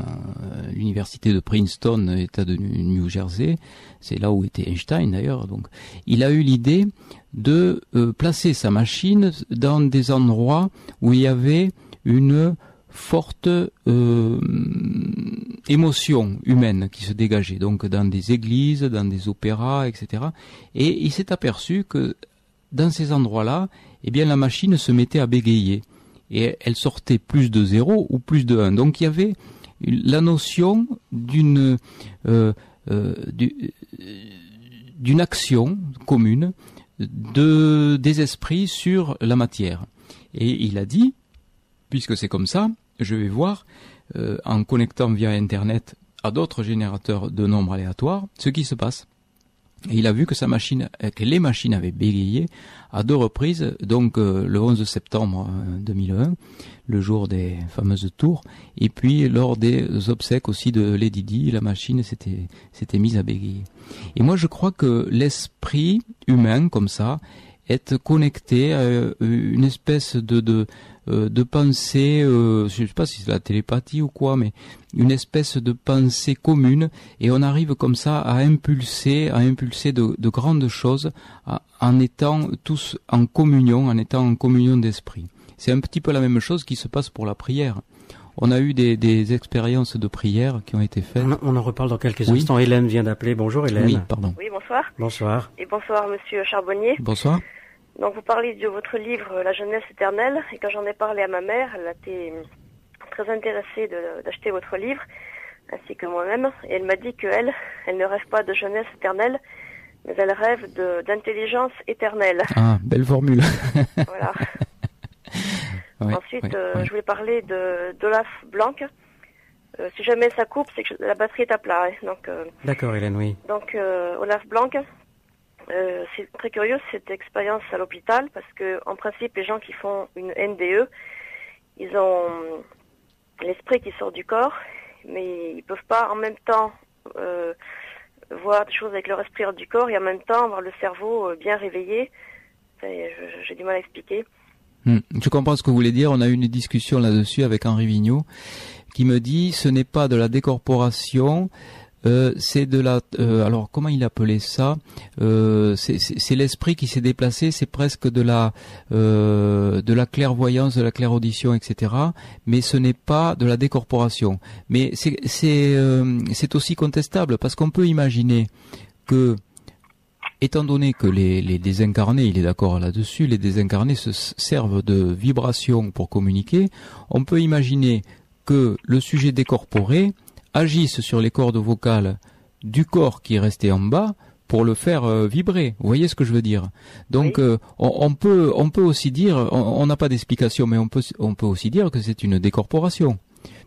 l'université de Princeton, État de New Jersey, c'est là où était Einstein d'ailleurs. Donc, il a eu l'idée de euh, placer sa machine dans des endroits où il y avait une forte euh, émotion humaine qui se dégageait, donc dans des églises, dans des opéras, etc. Et il s'est aperçu que dans ces endroits-là, eh bien la machine se mettait à bégayer et elle sortait plus de 0 ou plus de 1. Donc il y avait la notion d'une d'une action commune de, des esprits sur la matière. Et il a dit, puisque c'est comme ça, je vais voir, euh, en connectant via Internet à d'autres générateurs de nombres aléatoires, ce qui se passe. Il a vu que sa machine, euh, que les machines avaient bégayé à deux reprises, donc euh, le 11 septembre 2001, le jour des fameuses tours, et puis lors des obsèques aussi de Lady Di, la machine s'était s'était mise à bégayer. Et moi je crois que l'esprit humain comme ça est connecté à une espèce de, de euh, de pensée, euh, je sais pas si c'est la télépathie ou quoi, mais une espèce de pensée commune, et on arrive comme ça à impulser, à impulser de, grandes choses en étant tous en communion, en étant en communion d'esprit. C'est un petit peu la même chose qui se passe pour la prière. On a eu des, expériences de prière qui ont été faites. On, en reparle dans quelques instants. Hélène vient d'appeler. Bonjour Hélène. Oui, pardon. Oui, bonsoir. Bonsoir. Et bonsoir Monsieur Charbonnier. Bonsoir. Donc vous parlez de votre livre La jeunesse éternelle et quand j'en ai parlé à ma mère, elle a été très intéressée d'acheter votre livre ainsi que moi-même et elle m'a dit qu'elle, elle ne rêve pas de jeunesse éternelle mais elle rêve d'intelligence éternelle. Ah, belle formule. voilà. Ensuite, euh, je voulais parler de d'Olaf Blanc. Euh, si jamais ça coupe, c'est que la batterie est à plat. Hein. donc. Euh, D'accord, Hélène, oui. Donc Olaf Blanc, euh, c'est très curieux cette expérience à l'hôpital parce que en principe les gens qui font une NDE, ils ont l'esprit qui sort du corps, mais ils peuvent pas en même temps euh, voir des choses avec leur esprit hors du corps et en même temps avoir le cerveau euh, bien réveillé. J'ai du mal à expliquer. Hmm. Je comprends ce que vous voulez dire? On a eu une discussion là-dessus avec Henri Vigneault qui me dit ce n'est pas de la décorporation, euh, c'est de la euh, alors comment il appelait ça euh, c'est l'esprit qui s'est déplacé c'est presque de la de la clairvoyance de la clairaudition etc mais ce n'est pas de la décorporation. Mais c'est c'est aussi contestable parce qu'on peut imaginer que étant donné que les, les désincarnés, il est d'accord là-dessus, les désincarnés se servent de vibrations pour communiquer, on peut imaginer que le sujet décorporé agissent sur les cordes vocales du corps qui est resté en bas pour le faire euh, vibrer. Vous voyez ce que je veux dire? Donc euh, on, peut on peut aussi dire on n'a pas d'explication mais on peut on peut aussi dire que c'est une décorporation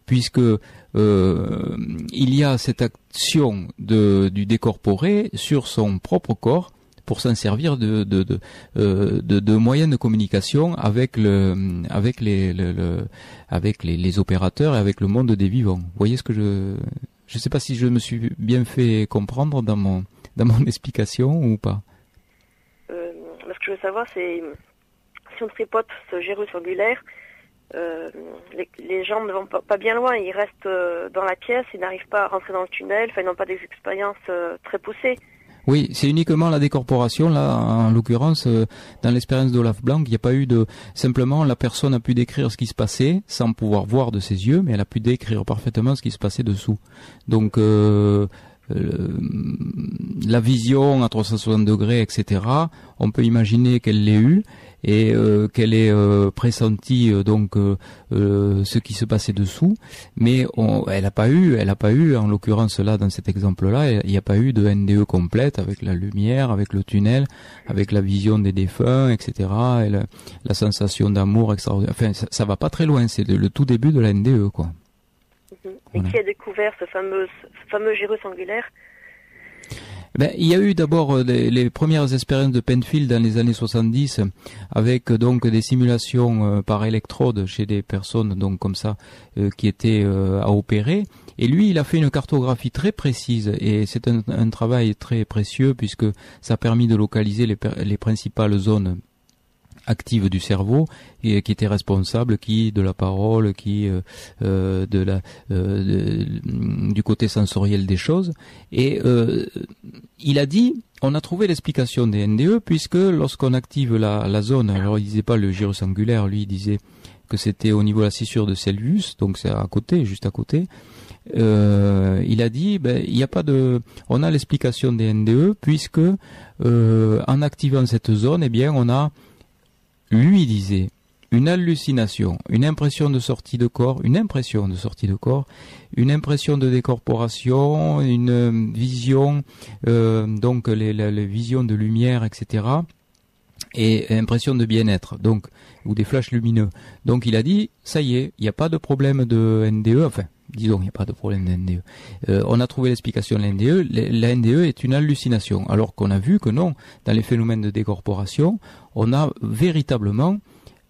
puisque euh, il y a cette action de, du décorporé sur son propre corps pour s'en servir de de, de, euh, de, de, moyens de communication avec le avec les le, avec les, opérateurs et avec le monde des vivants. Vous voyez ce que je je sais pas si je me suis bien fait comprendre dans mon dans mon explication ou pas. Euh, ce que je veux savoir c'est si on tripote ce gyrus angulaire, euh, les, les, gens ne vont pas, bien loin, ils restent euh, dans la pièce, ils n'arrivent pas à rentrer dans le tunnel, enfin ils n'ont pas des expériences très poussées. Oui, c'est uniquement la décorporation. Là, en l'occurrence, euh, dans l'expérience d'Olaf Blanc, il n'y a pas eu de... Simplement, la personne a pu décrire ce qui se passait sans pouvoir voir de ses yeux, mais elle a pu décrire parfaitement ce qui se passait dessous. Donc, euh, la vision à 360 degrés, etc., on peut imaginer qu'elle l'ait eue et euh, qu'elle ait euh, pressenti donc ce qui se passait dessous, mais elle n'a pas eu, elle n'a pas eu, en l'occurrence là dans cet exemple-là, il n'y a pas eu de NDE complète avec la lumière, avec le tunnel, avec la vision des défunts, etc., et la, sensation d'amour extraordinaire. Enfin, ça, ça, va pas très loin, c'est le, le tout début de la NDE, quoi. Et qui a découvert ce fameux, ce fameux gyrus angulaire ben, il y a eu d'abord euh, les, premières expériences de Penfield dans les années 70 avec euh, donc des simulations euh, par électrode chez des personnes donc comme ça qui étaient à opérer. Et lui il a fait une cartographie très précise et c'est un, travail très précieux puisque ça a permis de localiser les principales zones active du cerveau et qui était responsable qui de la parole qui euh, euh de la euh, du côté sensoriel des choses. Et il a dit on a trouvé l'explication des NDE puisque lorsqu'on active la, la zone alors il disait pas le gyrus angulaire lui il disait que c'était au niveau de la scissure de Celsius donc c'est à côté juste à côté. Il a dit ben, il n'y a pas de on a l'explication des NDE puisque en activant cette zone eh bien on a lui disait, une hallucination, une impression de sortie de corps, une impression de sortie de corps, une impression de décorporation, une euh, vision, euh, donc les, les, visions de lumière, etc. Et impression de bien-être, donc ou des flashs lumineux. Donc il a dit, ça y est, il n'y a pas de problème de NDE, enfin disons, n'y a pas de problème de NDE. Euh, on a trouvé l'explication de la NDE. La NDE est une hallucination, alors qu'on a vu que non, dans les phénomènes de décorporation, on a véritablement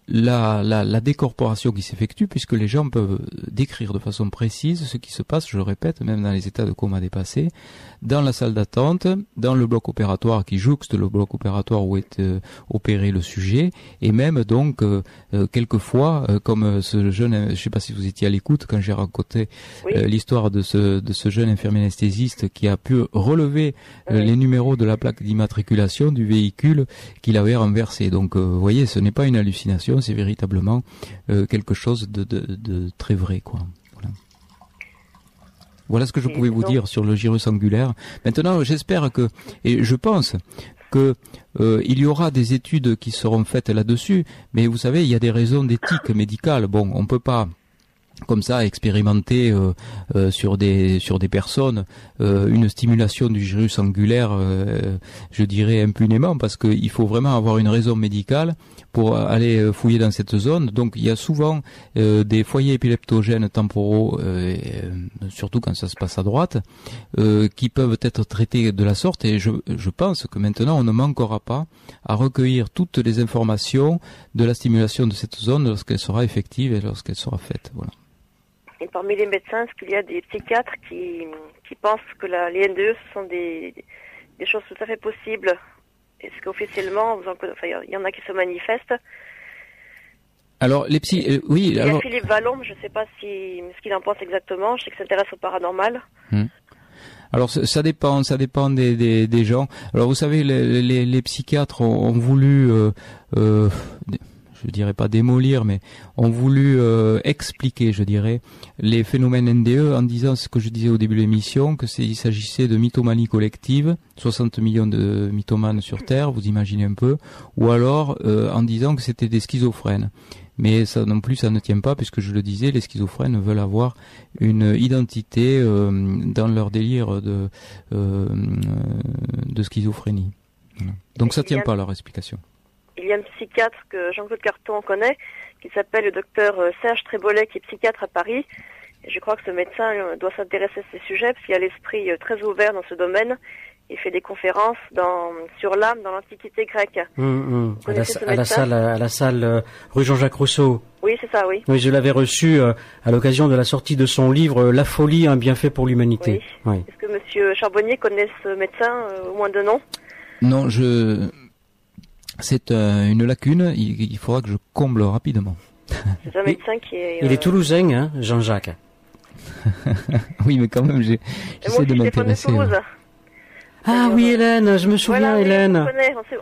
la, la, la, décorporation qui s'effectue, puisque les gens peuvent décrire de façon précise ce qui se passe, je le répète, même dans les états de coma dépassés, dans la salle d'attente, dans le bloc opératoire qui jouxte le bloc opératoire où est euh, opéré le sujet, et même donc euh, euh, quelquefois, comme ce jeune, je ne sais pas si vous étiez à l'écoute quand j'ai raconté l'histoire de ce, de ce jeune infirmier anesthésiste qui a pu relever les numéros de la plaque d'immatriculation du véhicule qu'il avait renversé. Donc, vous voyez, ce n'est pas une hallucination c'est véritablement euh, quelque chose de, très vrai, quoi. Voilà. ce que je pouvais vous dire sur le gyrus angulaire. Maintenant, j'espère que, et je pense que euh, il y aura des études qui seront faites là-dessus, mais vous savez, il y a des raisons d'éthique médicale. Bon, on peut pas comme ça expérimenter euh, sur des sur des personnes une stimulation du gyrus angulaire je dirais impunément parce qu'il faut vraiment avoir une raison médicale pour aller euh, fouiller dans cette zone. Donc il y a souvent euh, des foyers épileptogènes temporaux, euh, surtout quand ça se passe à droite, qui peuvent être traités de la sorte. Et je, pense que maintenant on ne manquera pas à recueillir toutes les informations de la stimulation de cette zone lorsqu'elle sera effective et lorsqu'elle sera faite. Voilà. Et parmi les médecins, est-ce qu'il y a des psychiatres qui, pensent que la, les NDE sont des, des choses tout à fait possibles est-ce qu'officiellement, il y en a qui se manifestent alors les psy, euh, oui. Il y a Philippe Vallon, je ne sais pas si ce qu'il en pense exactement. Je sais qu'il s'intéresse au paranormal. Hmm. Alors ça dépend, ça dépend des, des, des, gens. Alors vous savez, les, les, les psychiatres ont, voulu euh, euh, je dirais pas démolir, mais ont voulu euh, expliquer, je dirais, les phénomènes NDE en disant ce que je disais au début de l'émission, que il s'agissait de mythomanie collective, 60 millions de mythomanes sur Terre, vous imaginez un peu, ou alors euh, en disant que c'était des schizophrènes. Mais ça non plus, ça ne tient pas, puisque je le disais, les schizophrènes veulent avoir une identité euh, dans leur délire de, de schizophrénie. Donc ça tient pas leur explication il y a un psychiatre que Jean-Claude Carton connaît, qui s'appelle le docteur euh, Serge Trébolet, qui est psychiatre à Paris. Et je crois que ce médecin euh, doit s'intéresser à ces sujets, parce qu'il a l'esprit euh, très ouvert dans ce domaine. Il fait des conférences dans, sur l'âme dans l'Antiquité grecque. Hum, hum. À, la, salle, à la salle rue Jean-Jacques Rousseau. Oui, c'est ça, oui. Oui, je l'avais reçu à l'occasion de la sortie de son livre La folie, un bienfait pour l'humanité. Oui. Est-ce que Monsieur Charbonnier connaît ce médecin, au moins de nom? Non, je c'est euh, une lacune, il, faudra que je comble rapidement. C'est un médecin qui est... Il est euh, toulousain, hein, Jean-Jacques Oui, mais quand même, j'essaie de m'intéresser. Ah oui, Hélène, je me souviens, Hélène.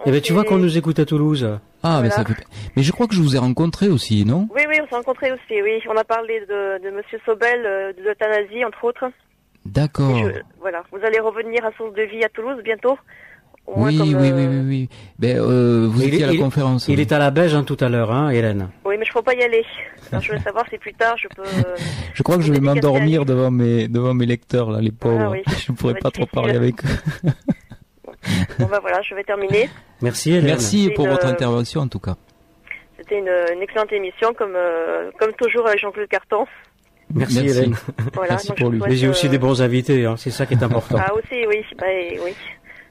eh ben, tu vois qu'on nous écoute à Toulouse. Ah, mais ça fait... Mais je crois que je vous ai rencontré aussi, non? Oui, oui, on s'est rencontré aussi, oui. On a parlé de, de Monsieur Sobel, euh, de l'euthanasie, entre autres. D'accord. Voilà, vous allez revenir à Source de Vie à Toulouse bientôt oui, oui, oui, oui, oui, Ben, euh, vous étiez à la conférence. Il est à la Belge hein, tout à l'heure, hein, Hélène. Oui, mais je ne peux pas y aller. je veux savoir si plus tard je peux. je crois que je vais m'endormir devant mes devant mes lecteurs là, les ah pauvres. je ne pourrais pas trop parler avec eux. bon ben voilà, je vais terminer. Merci Hélène. Merci pour votre intervention en tout cas. C'était une, excellente émission comme euh, comme toujours avec Jean-Claude Carton. Merci, Hélène. Voilà, Merci pour lui. Mais j'ai aussi des bons invités, hein, c'est ça qui est important. Ah aussi, oui, bah, oui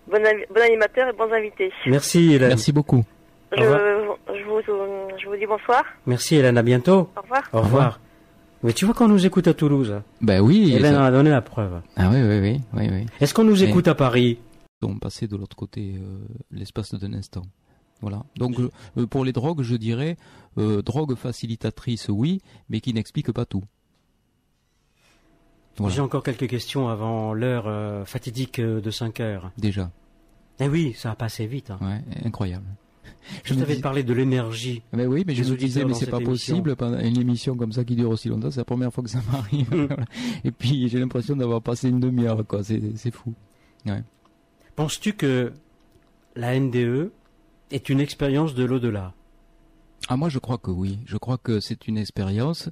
bon, animateur et bons invités. Merci Hélène. Merci beaucoup. Je, je, vous, je vous dis bonsoir. Merci Hélène, à bientôt. Au revoir. Au revoir. Mais tu vois qu'on nous écoute à Toulouse. Ben oui. Hélène a donné la preuve. Ah oui, oui, oui. oui, oui. Est-ce qu'on nous écoute à Paris? On passait de l'autre côté euh, l'espace d'un instant. Voilà. Donc euh, pour les drogues, je dirais euh, drogue facilitatrice, oui, mais qui n'explique pas tout. J'ai encore quelques questions avant l'heure euh, fatidique euh, de 5 heures. Déjà. Eh oui, ça a passé vite. Hein. Ouais, incroyable. Je, t'avais parlé de l'énergie. Mais oui, mais je me disais, mais c'est pas possible pendant une émission comme ça qui dure aussi longtemps. C'est la première fois que ça m'arrive. Mm. Et puis j'ai l'impression d'avoir passé une demi-heure, quoi. C'est fou. Ouais. Penses-tu que la NDE est une expérience de l'au-delà? Ah moi je crois que oui. Je crois que c'est une expérience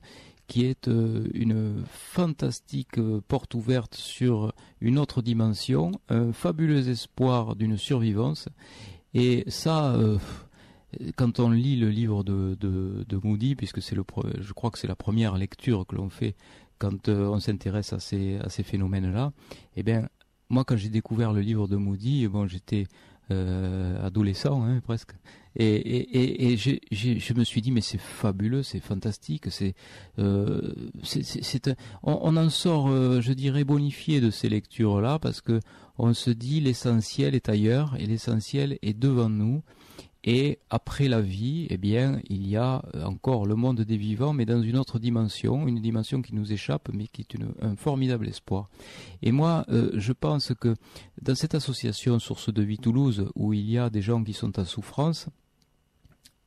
qui est euh, une fantastique euh, porte ouverte sur une autre dimension, un fabuleux espoir d'une survivance. Et ça, euh, quand on lit le livre de, de, Moody, puisque c'est le, je crois que c'est la première lecture que l'on fait quand on s'intéresse à ces, à ces phénomènes-là, eh bien, moi, quand j'ai découvert le livre de Moody, bon, j'étais euh, adolescent hein, presque. Et, et, et, je me suis dit mais c'est fabuleux, c'est fantastique, c'est euh, c'est on, on, en sort, euh, je dirais bonifié de ces lectures là parce que on se dit l'essentiel est ailleurs et l'essentiel est devant nous et après la vie, eh bien, il y a encore le monde des vivants, mais dans une autre dimension, une dimension qui nous échappe, mais qui est un formidable espoir. Et moi, euh, je pense que dans cette association Source de Vie Toulouse, où il y a des gens qui sont en souffrance,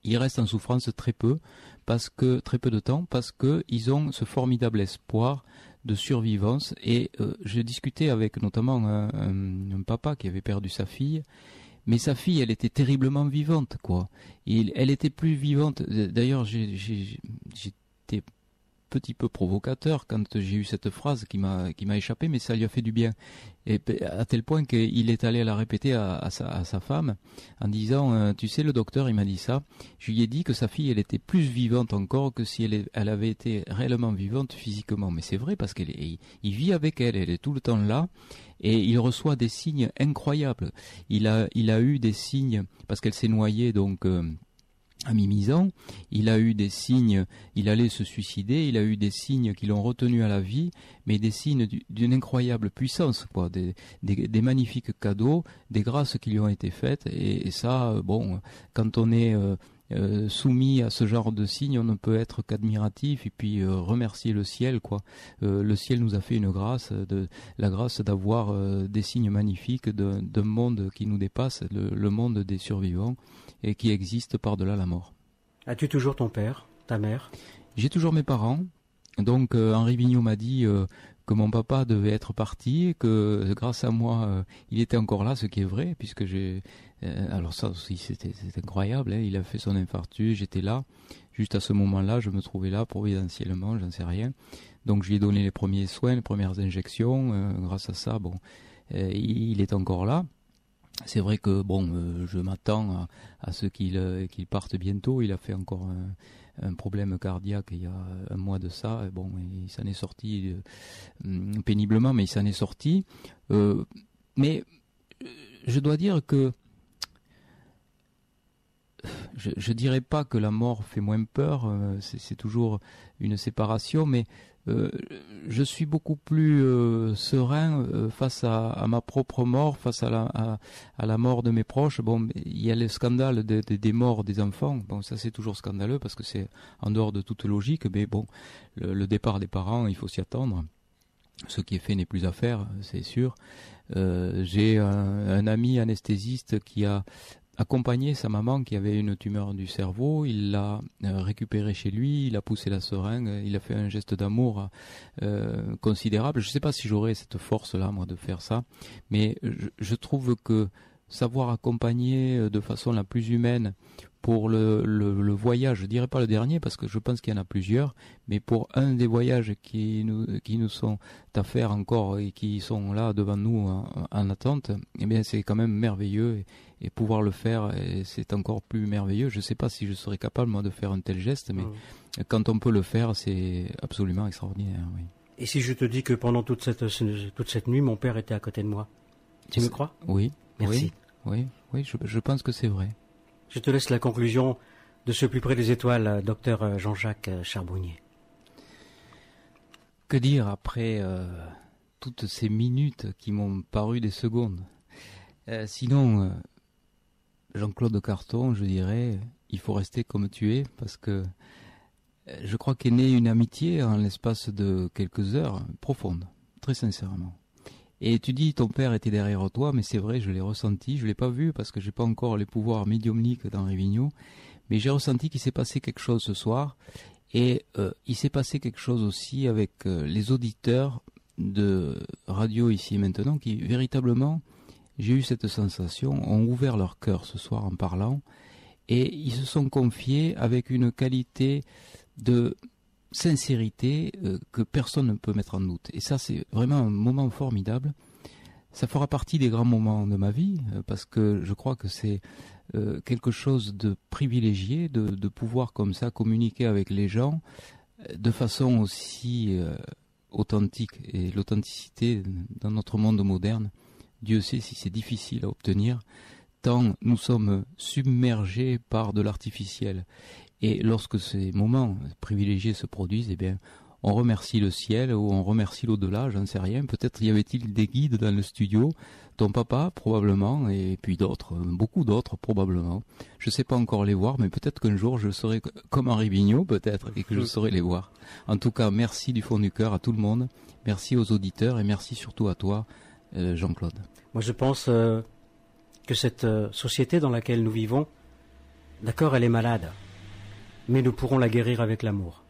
ils restent en souffrance très peu, parce que très peu de temps, parce que ils ont ce formidable espoir de survivance. Et euh, j'ai discuté avec notamment un, papa qui avait perdu sa fille mais sa fille, elle était terriblement vivante, quoi. Elle était plus vivante. D'ailleurs, j'étais petit peu provocateur quand j'ai eu cette phrase qui m'a qui m'a échappé, mais ça lui a fait du bien. Et à tel point qu'il est allé la répéter à, sa, à sa, femme en disant, euh, tu sais, le docteur, il m'a dit ça. Je lui ai dit que sa fille, elle était plus vivante encore que si elle, elle avait été réellement vivante physiquement. Mais c'est vrai parce qu'il il vit avec elle, elle est tout le temps là et il reçoit des signes incroyables. Il a il a eu des signes parce qu'elle s'est noyée donc. Euh, à Mimizan, il a eu des signes, il allait se suicider, il a eu des signes qui l'ont retenu à la vie, mais des signes d'une incroyable puissance, des, magnifiques cadeaux, des grâces qui lui ont été faites, et, ça, bon, quand on est euh, euh, soumis à ce genre de signes, on ne peut être qu'admiratif et puis euh, remercier le ciel, quoi. Euh, le ciel nous a fait une grâce, de la grâce d'avoir des signes magnifiques d'un monde qui nous dépasse, le, monde des survivants et qui existe par-delà la mort. As-tu toujours ton père, ta mère? J'ai toujours mes parents. Donc Henri Vigneault m'a dit que mon papa devait être parti, que grâce à moi, il était encore là, ce qui est vrai, puisque j'ai euh, alors ça aussi c'était incroyable, hein. il a fait son infarctus, j'étais là, juste à ce moment-là, je me trouvais là providentiellement, j'en sais rien. Donc je lui ai donné les premiers soins, les premières injections, euh, grâce à ça, bon, euh, il est encore là. C'est vrai que bon, je m'attends à, ce qu'il qu'il parte bientôt. Il a fait encore un, problème cardiaque il y a un mois de ça. Et bon, il s'en est sorti péniblement, mais il s'en est sorti. mais je dois dire que je, je dirais pas que la mort fait moins peur, euh, c'est toujours une séparation, mais euh, je suis beaucoup plus euh, serein face à, ma propre mort, face à la, mort de mes proches. Bon, il y a le scandale des morts des enfants. Bon, ça c'est toujours scandaleux parce que c'est en dehors de toute logique. Mais bon, le, départ des parents, il faut s'y attendre. Ce qui est fait n'est plus à faire, c'est sûr. J'ai un, ami anesthésiste qui a accompagné sa maman qui avait une tumeur du cerveau, il l'a euh, récupérée chez lui, il a poussé la seringue, il a fait un geste d'amour euh, considérable. Je ne sais pas si j'aurais cette force-là, moi, de faire ça, mais je trouve que savoir accompagner euh, de façon la plus humaine pour le, le, voyage, je dirais pas le dernier parce que je pense qu'il y en a plusieurs, mais pour un des voyages qui nous qui nous sont à faire encore et qui sont là devant nous en, attente, eh bien c'est quand même merveilleux et, pouvoir le faire, c'est encore plus merveilleux. Je sais pas si je serais capable moi de faire un tel geste, mais quand on peut le faire, c'est absolument extraordinaire. Oui. Et si je te dis que pendant toute cette toute cette nuit, mon père était à côté de moi, tu me crois? Oui. Merci. Oui, oui, je, je pense que c'est vrai. Je te laisse la conclusion de ce plus près des étoiles, docteur Jean-Jacques Charbonnier. Que dire après euh, toutes ces minutes qui m'ont paru des secondes? Euh, Sinon, euh, Jean-Claude Carton, je dirais, il faut rester comme tu es parce que je crois qu'est née une amitié en l'espace de quelques heures profonde, très sincèrement. Et tu dis ton père était derrière toi, mais c'est vrai, je l'ai ressenti, je l'ai pas vu parce que j'ai pas encore les pouvoirs médiumniques dans Vigneault, mais j'ai ressenti qu'il s'est passé quelque chose ce soir, et euh, il s'est passé quelque chose aussi avec euh, les auditeurs de radio ici et maintenant qui véritablement, j'ai eu cette sensation, ont ouvert leur cœur ce soir en parlant, et ils se sont confiés avec une qualité de sincérité euh, que personne ne peut mettre en doute. Et ça, c'est vraiment un moment formidable. Ça fera partie des grands moments de ma vie, euh, parce que je crois que c'est euh, quelque chose de privilégié de, de, pouvoir comme ça communiquer avec les gens de façon aussi authentique. Et l'authenticité dans notre monde moderne, Dieu sait si c'est difficile à obtenir, tant nous sommes submergés par de l'artificiel. Et lorsque ces moments privilégiés se produisent, eh bien, on remercie le ciel ou on remercie l'au-delà, j'en sais rien. Peut-être y avait-il des guides dans le studio, ton papa probablement, et puis d'autres, beaucoup d'autres probablement. Je ne sais pas encore les voir, mais peut-être qu'un jour je serai comme Henri Vignot, peut-être, et que je saurai les voir. En tout cas, merci du fond du cœur à tout le monde, merci aux auditeurs et merci surtout à toi, euh, Jean-Claude. Moi, je pense euh, que cette euh, société dans laquelle nous vivons, d'accord, elle est malade mais nous pourrons la guérir avec l'amour.